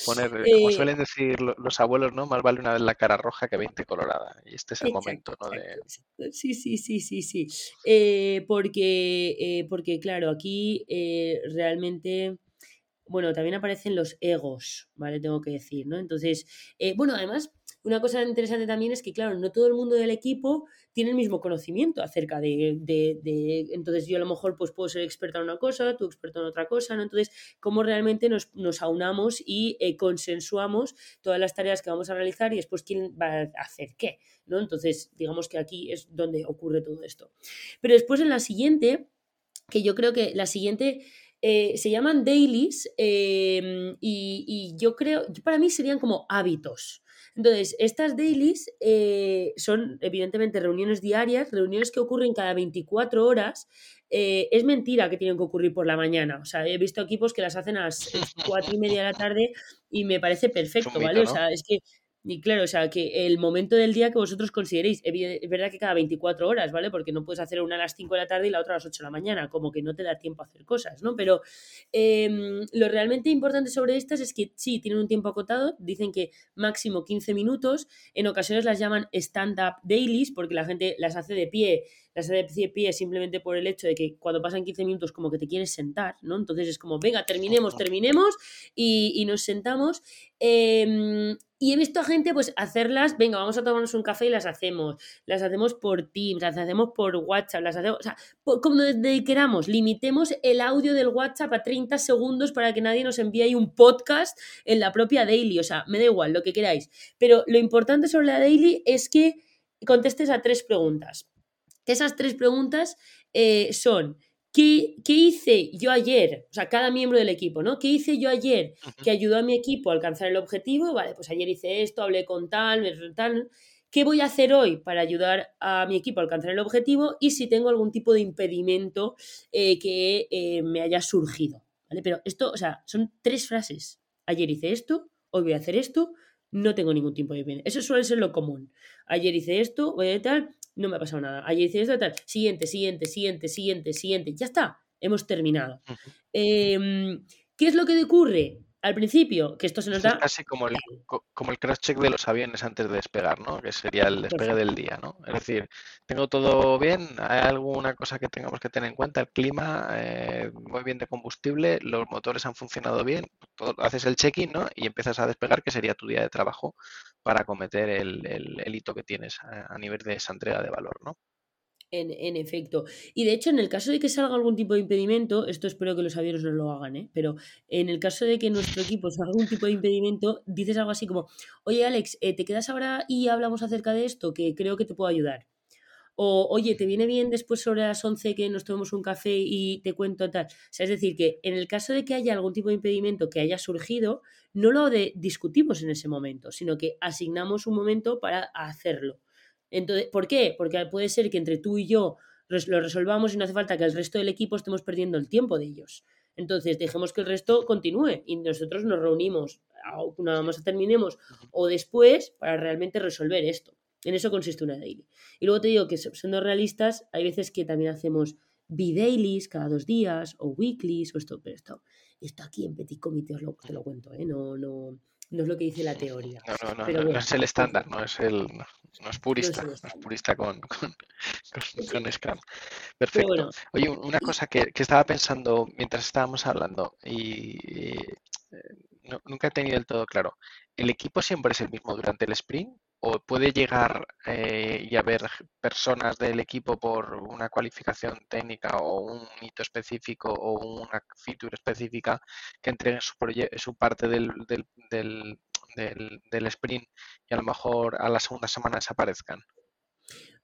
Speaker 2: Poner, como eh, suelen decir los abuelos, ¿no? Más vale una vez la cara roja que 20 colorada. Y este es el momento, ¿no? De...
Speaker 3: Sí, sí, sí, sí, sí. Eh, porque, eh, porque, claro, aquí realmente bueno, también aparecen los egos, ¿vale? Tengo que decir, ¿no? Entonces, bueno, además, una cosa interesante también es que, claro, no todo el mundo del equipo tiene el mismo conocimiento acerca de, de, entonces yo a lo mejor pues puedo ser experta en una cosa, tú experto en otra cosa, ¿no? Entonces, cómo realmente nos, nos aunamos y eh, consensuamos todas las tareas que vamos a realizar y después quién va a hacer qué, ¿no? Entonces, digamos que aquí es donde ocurre todo esto. Pero después en la siguiente, que yo creo que la siguiente eh, se llaman dailies em, y, y, yo creo, para mí serían como hábitos. Entonces, estas dailies eh, son evidentemente reuniones diarias, reuniones que ocurren cada 24 horas. Eh, es mentira que tienen que ocurrir por la mañana. O sea, he visto equipos que las hacen a las 4 y media de la tarde y me parece perfecto, ¿vale? O sea, es que y claro, o sea, que el momento del día que vosotros consideréis, es verdad que cada 24 horas, ¿vale? Porque no puedes hacer una a las 5 de la tarde y la otra a las 8 de la mañana, como que no te da tiempo a hacer cosas, ¿no? Pero em, lo realmente importante sobre estas es que sí, tienen un tiempo acotado, dicen que máximo 15 minutos, en ocasiones las llaman stand-up dailies porque la gente las hace de pie la sala de pie simplemente por el hecho de que cuando pasan 15 minutos como que te quieres sentar, ¿no? Entonces es como, venga, terminemos, terminemos y, nos sentamos. Em, y he visto a gente pues hacerlas, venga, vamos a tomarnos un café y las hacemos. Las hacemos por Teams, las hacemos por WhatsApp, las hacemos, o sea, como donde queramos, limitemos el audio del WhatsApp a 30 segundos para que nadie nos envíe ahí un podcast en la propia daily, o sea, me da igual, lo que queráis. Pero lo importante sobre la daily es que contestes a tres preguntas que esas tres preguntas eh, son, ¿qué, hice yo ayer? O sea, cada miembro del equipo, ¿no? ¿Qué hice yo ayer que ayudó a mi equipo a alcanzar el objetivo? Vale, pues ayer hice esto, hablé con tal, tal. ¿Qué voy a hacer hoy para ayudar a mi equipo a alcanzar el objetivo? Y si tengo algún tipo de impedimento eh, que eh, me haya surgido. ¿Vale? Pero esto, o sea, son tres frases. Ayer hice esto, hoy voy a hacer esto, no tengo ningún tipo de impedimento. Eso suele ser lo común. Ayer hice esto, voy a tal, no me ha pasado nada. Ayer hice esto, tal, siguiente, siguiente, siguiente, siguiente, siguiente, ya está, hemos terminado. Em, ¿Qué es lo que ocurre? al principio, que esto se nos da...
Speaker 2: Es casi como el, como el crash check de los aviones antes de despegar, ¿no? Que sería el despegue del día, ¿no? Es decir, tengo todo bien, hay alguna cosa que tengamos que tener en cuenta, el clima, eh, muy bien de combustible, los motores han funcionado bien, haces el check-in, ¿no? Y empiezas a despegar, que sería tu día de trabajo para cometer el, el hito que tienes a, nivel de esa entrega de valor, ¿no?
Speaker 3: En, efecto. Y de hecho, en el caso de que salga algún tipo de impedimento, esto espero que los aviones no lo hagan, ¿eh? pero en el caso de que nuestro equipo salga algún tipo de impedimento, dices algo así como, oye Alex, eh, ¿te quedas ahora y hablamos acerca de esto? Que creo que te puedo ayudar. O, oye, ¿te viene bien después sobre las 11 que nos tomemos un café y te cuento tal? O sea, es decir, que en el caso de que haya algún tipo de impedimento que haya surgido, no lo discutimos en ese momento, sino que asignamos un momento para hacerlo. Entonces, ¿por qué? Porque puede ser que entre tú y yo lo resolvamos y no hace falta que el resto del equipo estemos perdiendo el tiempo de ellos. Entonces, dejemos que el resto continúe y nosotros nos reunimos, nada más terminemos o después para realmente resolver esto. En eso consiste una daily. Y luego te digo que siendo realistas, hay veces que también hacemos B-dailies cada dos días o weeklies o esto, pero esto, esto aquí en Petit Comité os lo, te lo cuento, ¿eh? no, no, no es lo que dice la teoría.
Speaker 2: No, no, no, no es el estándar, no es el no, es purista, no es, purista con, con, con, Scrum. Perfecto. Oye, una cosa que, que, estaba pensando mientras estábamos hablando y, eh, nunca he tenido del todo claro. ¿El equipo siempre es el mismo durante el sprint? ¿O puede llegar eh, y haber personas del equipo por una cualificación técnica o un hito específico o una feature específica que entreguen su, su parte del, del, del, del, sprint y a lo mejor a la segunda semana desaparezcan?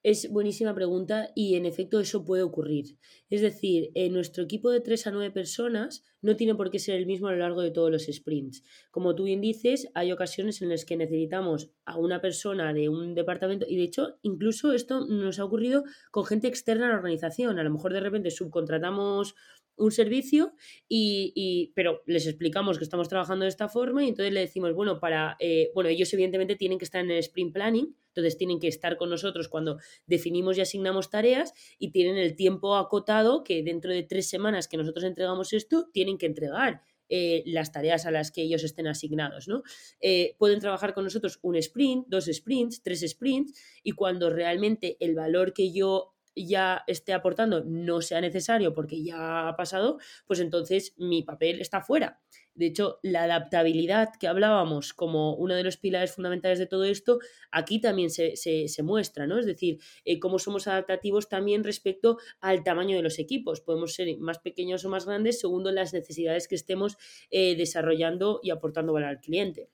Speaker 3: Es buenísima pregunta y en efecto eso puede ocurrir. Es decir, en nuestro equipo de 3 a 9 personas no tiene por qué ser el mismo a lo largo de todos los sprints. Como tú bien dices, hay ocasiones en las que necesitamos a una persona de un departamento y de hecho incluso esto nos ha ocurrido con gente externa a la organización. A lo mejor de repente subcontratamos un servicio y, pero les explicamos que estamos trabajando de esta forma y entonces le decimos, bueno, para, eh, bueno, ellos evidentemente tienen que estar en el sprint planning, entonces tienen que estar con nosotros cuando definimos y asignamos tareas y tienen el tiempo acotado que dentro de tres semanas que nosotros entregamos esto, tienen que entregar. Eh, las tareas a las que ellos estén asignados. ¿no? Eh, pueden trabajar con nosotros un sprint, dos sprints, tres sprints, y cuando realmente el valor que yo ya esté aportando no sea necesario porque ya ha pasado, pues entonces mi papel está fuera. De hecho, la adaptabilidad que hablábamos como uno de los pilares fundamentales de todo esto, aquí también se, muestra, ¿no? Es decir, eh, cómo somos adaptativos también respecto al tamaño de los equipos. Podemos ser más pequeños o más grandes según las necesidades que estemos eh, desarrollando y aportando valor al cliente.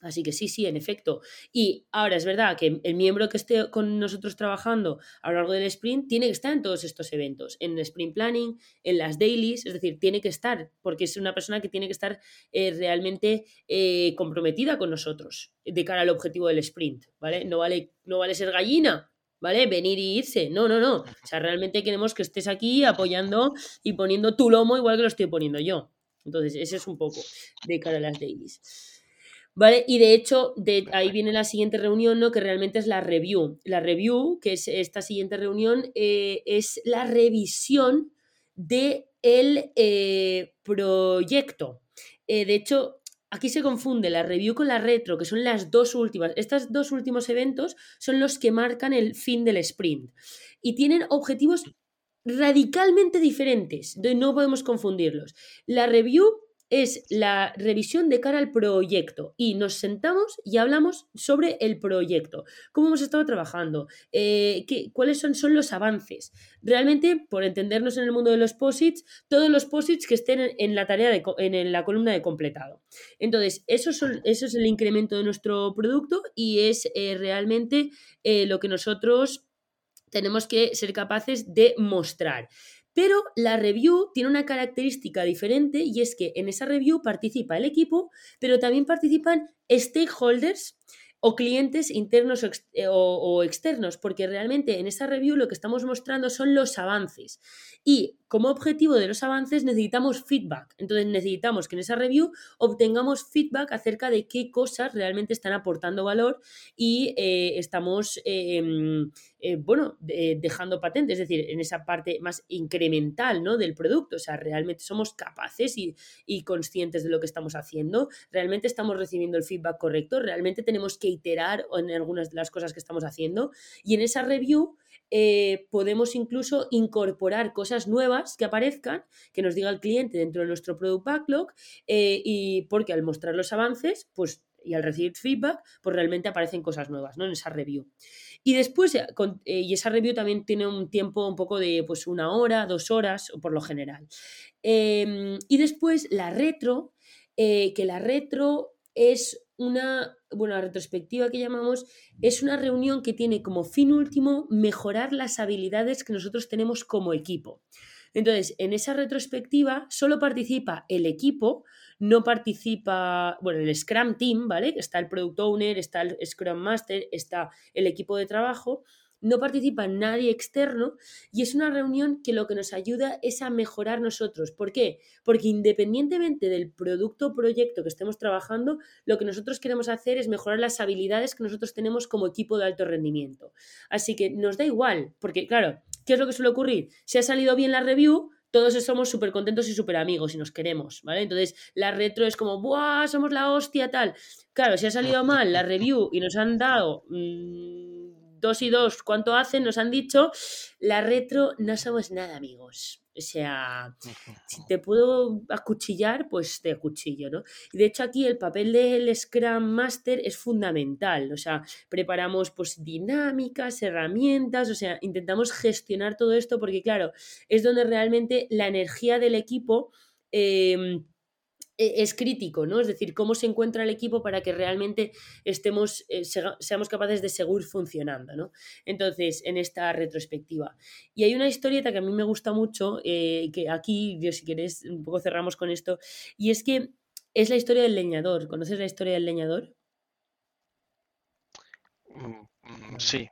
Speaker 3: Así que sí, sí, en efecto. Y ahora es verdad que el miembro que esté con nosotros trabajando a lo largo del sprint tiene que estar en todos estos eventos, en el sprint planning, en las dailies, es decir, tiene que estar, porque es una persona que tiene que estar eh, realmente eh, comprometida con nosotros de cara al objetivo del sprint, ¿vale? No vale, no vale ser gallina, ¿vale? Venir y irse. No, no, no. O sea, realmente queremos que estés aquí apoyando y poniendo tu lomo igual que lo estoy poniendo yo. Entonces, ese es un poco de cara a las dailies. ¿Vale? Y de hecho, de ahí viene la siguiente reunión, ¿no? Que realmente es la review. La review, que es esta siguiente reunión, eh, es la revisión del el eh, proyecto. Eh, de hecho, aquí se confunde la review con la retro, que son las dos últimas. Estos dos últimos eventos son los que marcan el fin del sprint. Y tienen objetivos radicalmente diferentes. No podemos confundirlos. La review es la revisión de cara al proyecto y nos sentamos y hablamos sobre el proyecto, cómo hemos estado trabajando, eh, qué, cuáles son, son, los avances. Realmente, por entendernos en el mundo de los posits, todos los posits que estén en, la tarea de, en, la columna de completado. Entonces, eso, son, eso es el incremento de nuestro producto y es eh, realmente eh, lo que nosotros tenemos que ser capaces de mostrar. Pero la review tiene una característica diferente y es que en esa review participa el equipo, pero también participan stakeholders o clientes internos eh, o, externos, porque realmente en esa review lo que estamos mostrando son los avances. Y como objetivo de los avances necesitamos feedback. Entonces necesitamos que en esa review obtengamos feedback acerca de qué cosas realmente están aportando valor y eh, estamos, em, eh, bueno, dejando patente, es decir, en esa parte más incremental ¿no? del producto. O sea, realmente somos capaces y, y conscientes de lo que estamos haciendo, realmente estamos recibiendo el feedback correcto, realmente tenemos que iterar en algunas de las cosas que estamos haciendo y en esa review eh, podemos incluso incorporar cosas nuevas que aparezcan, que nos diga el cliente dentro de nuestro product backlog, eh, y porque al mostrar los avances, pues y al recibir feedback, pues realmente aparecen cosas nuevas, ¿no? En esa review. Y después, eh, y esa review también tiene un tiempo un poco de, pues, una hora, dos horas, por lo general. Em, y después la retro, que la retro es una, bueno, la retrospectiva que llamamos, es una reunión que tiene como fin último mejorar las habilidades que nosotros tenemos como equipo. Entonces, en esa retrospectiva solo participa el equipo, no participa, bueno, el Scrum Team, ¿vale? Está el Product Owner, está el Scrum Master, está el equipo de trabajo, no participa nadie externo y es una reunión que lo que nos ayuda es a mejorar nosotros. ¿Por qué? Porque independientemente del producto o proyecto que estemos trabajando, lo que nosotros queremos hacer es mejorar las habilidades que nosotros tenemos como equipo de alto rendimiento. Así que nos da igual, porque claro, ¿qué es lo que suele ocurrir? Si ha salido bien la review, todos somos súper contentos y súper amigos y nos queremos, ¿vale? Entonces, la retro es como, ¡buah! Somos la hostia, tal. Claro, si ha salido mal la review y nos han dado mmm, dos y dos, ¿cuánto hacen? Nos han dicho, la retro no somos nada, amigos. O sea, si te puedo acuchillar, pues te acuchillo, ¿no? Y de hecho aquí el papel del Scrum Master es fundamental, o sea, preparamos pues dinámicas, herramientas, o sea, intentamos gestionar todo esto porque claro, es donde realmente la energía del equipo... Eh, es crítico, ¿no? Es decir, cómo se encuentra el equipo para que realmente estemos, eh, seamos capaces de seguir funcionando, ¿no? Entonces, en esta retrospectiva. Y hay una historieta que a mí me gusta mucho, eh, que aquí, yo si quieres, un poco cerramos con esto, y es que es la historia del leñador. ¿Conoces la historia del leñador?
Speaker 2: Mm, mm, sí,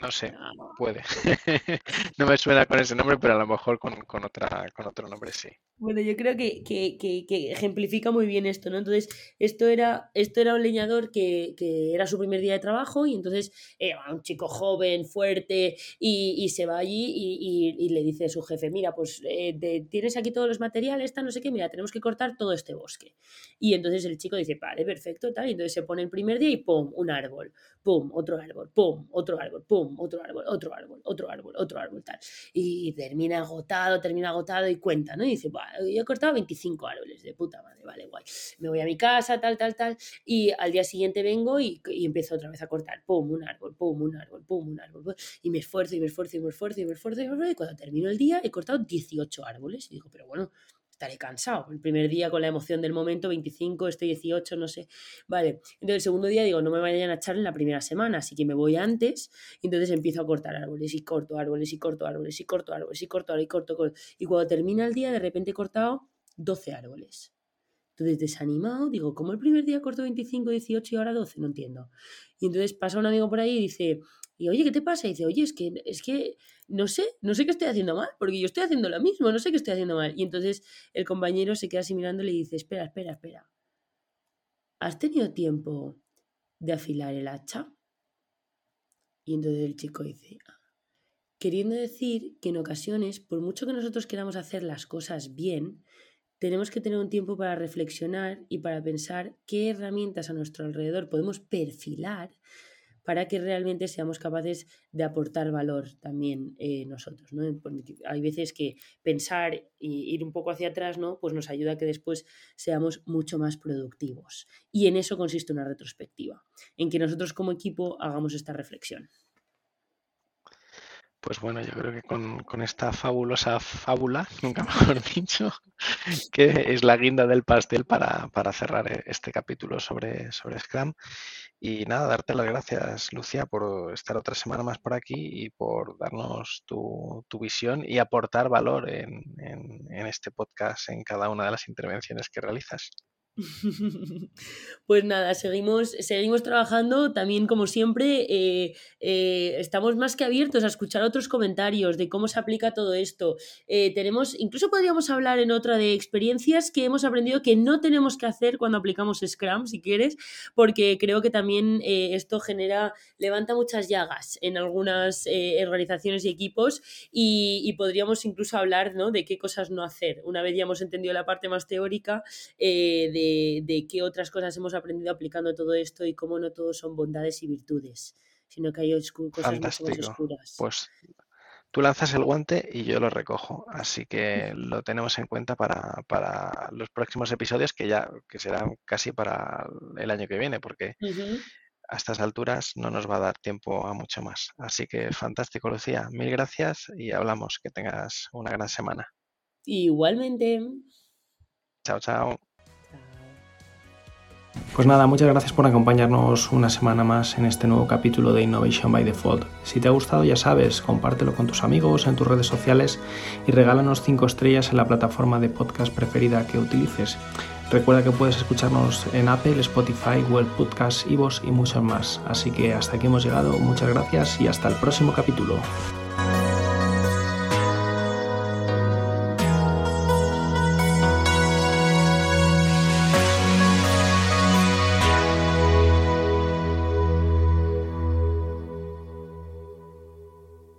Speaker 2: no sé, puede. *laughs* no me suena con ese nombre, pero a lo mejor con, con, otra, con otro nombre sí.
Speaker 3: Bueno, yo creo que, que, que, ejemplifica muy bien esto, ¿no? Entonces, esto era, esto era un leñador que, era su primer día de trabajo y entonces era un chico joven, fuerte y, y se va allí y, y, le dice a su jefe, mira, pues eh, tienes aquí todos los materiales, está no sé qué, mira, tenemos que cortar todo este bosque. Y entonces el chico dice, vale, perfecto, tal, y entonces se pone el primer día y ¡pum! Un árbol, ¡pum! Otro árbol, ¡pum! Otro árbol, ¡pum! Otro árbol, otro árbol, otro árbol, otro árbol, tal. Y termina agotado, termina agotado y cuenta, ¿no? Y dice, yo he cortado 25 árboles, de puta madre, vale, guay. Me voy a mi casa, tal, tal, tal, y al día siguiente vengo y, y empiezo otra vez a cortar, pum, un árbol, pum, un árbol, pum, un árbol, y me esfuerzo y me esfuerzo y me esfuerzo y me esfuerzo y me esfuerzo, y cuando termino el día he cortado 18 árboles, y digo, pero bueno, estaré cansado. El primer día con la emoción del momento, 25, este 18, no sé. Vale, entonces el segundo día digo, no me vayan a echar en la primera semana, así que me voy antes entonces empiezo a cortar árboles y corto árboles y corto árboles y corto árboles y corto árboles y corto, corto. Y cuando termina el día, de repente he cortado 12 árboles. Entonces, desanimado, digo, ¿cómo el primer día corto 25, 18 y ahora 12? No entiendo. Y entonces pasa un amigo por ahí y dice, y oye, ¿qué te pasa? Y dice, oye, es que, es que no sé, no sé qué estoy haciendo mal, porque yo estoy haciendo lo mismo, no sé qué estoy haciendo mal. Y entonces el compañero se queda así mirando y dice, espera, espera, espera. ¿Has tenido tiempo de afilar el hacha? Y entonces el chico dice, ah". queriendo decir que en ocasiones, por mucho que nosotros queramos hacer las cosas bien, tenemos que tener un tiempo para reflexionar y para pensar qué herramientas a nuestro alrededor podemos perfilar para que realmente seamos capaces de aportar valor también eh, nosotros. ¿no? Hay veces que pensar e ir un poco hacia atrás ¿no? pues nos ayuda a que después seamos mucho más productivos. Y en eso consiste una retrospectiva, en que nosotros como equipo hagamos esta reflexión.
Speaker 2: Pues bueno, yo creo que con, esta fabulosa fábula, *laughs* nunca mejor dicho, que es la guinda del pastel para, cerrar e, este capítulo sobre, sobre Scrum. Y nada, darte las gracias, Lucia, por estar otra semana más por aquí y por darnos tu, visión y aportar valor en, en este podcast en cada una de las intervenciones que realizas. *laughs*
Speaker 3: Pues nada, seguimos, seguimos trabajando. También, como siempre, eh, eh, estamos más que abiertos a escuchar otros comentarios de cómo se aplica todo esto. Eh, tenemos, incluso podríamos hablar en otra de experiencias que hemos aprendido que no tenemos que hacer cuando aplicamos Scrum, si quieres, porque creo que también esto genera, levanta muchas llagas en algunas organizaciones y equipos y, podríamos incluso hablar ¿no? de qué cosas no hacer. Una vez ya hemos entendido la parte más teórica de de, qué otras cosas hemos aprendido aplicando todo esto y cómo no todos son bondades y virtudes, sino que hay cosas más oscuras.
Speaker 2: Pues tú lanzas el guante y yo lo recojo. Así que lo tenemos en cuenta para, los próximos episodios que ya que serán casi para el año que viene, porque a estas alturas no nos va a dar tiempo a mucho más. Así que fantástico, Lucía. Mil gracias y hablamos. Que tengas una gran semana.
Speaker 3: Igualmente.
Speaker 2: Chao, chao.
Speaker 1: Pues nada, muchas gracias por acompañarnos una semana más en este nuevo capítulo de Innovation by Default. Si te ha gustado, ya sabes, compártelo con tus amigos en tus redes sociales y regálanos 5 estrellas en la plataforma de podcast preferida que utilices.
Speaker 2: Recuerda que puedes escucharnos en Apple, Spotify, Google Podcasts, Ivos y muchos más. Así que hasta aquí hemos llegado. Muchas gracias y hasta el próximo capítulo.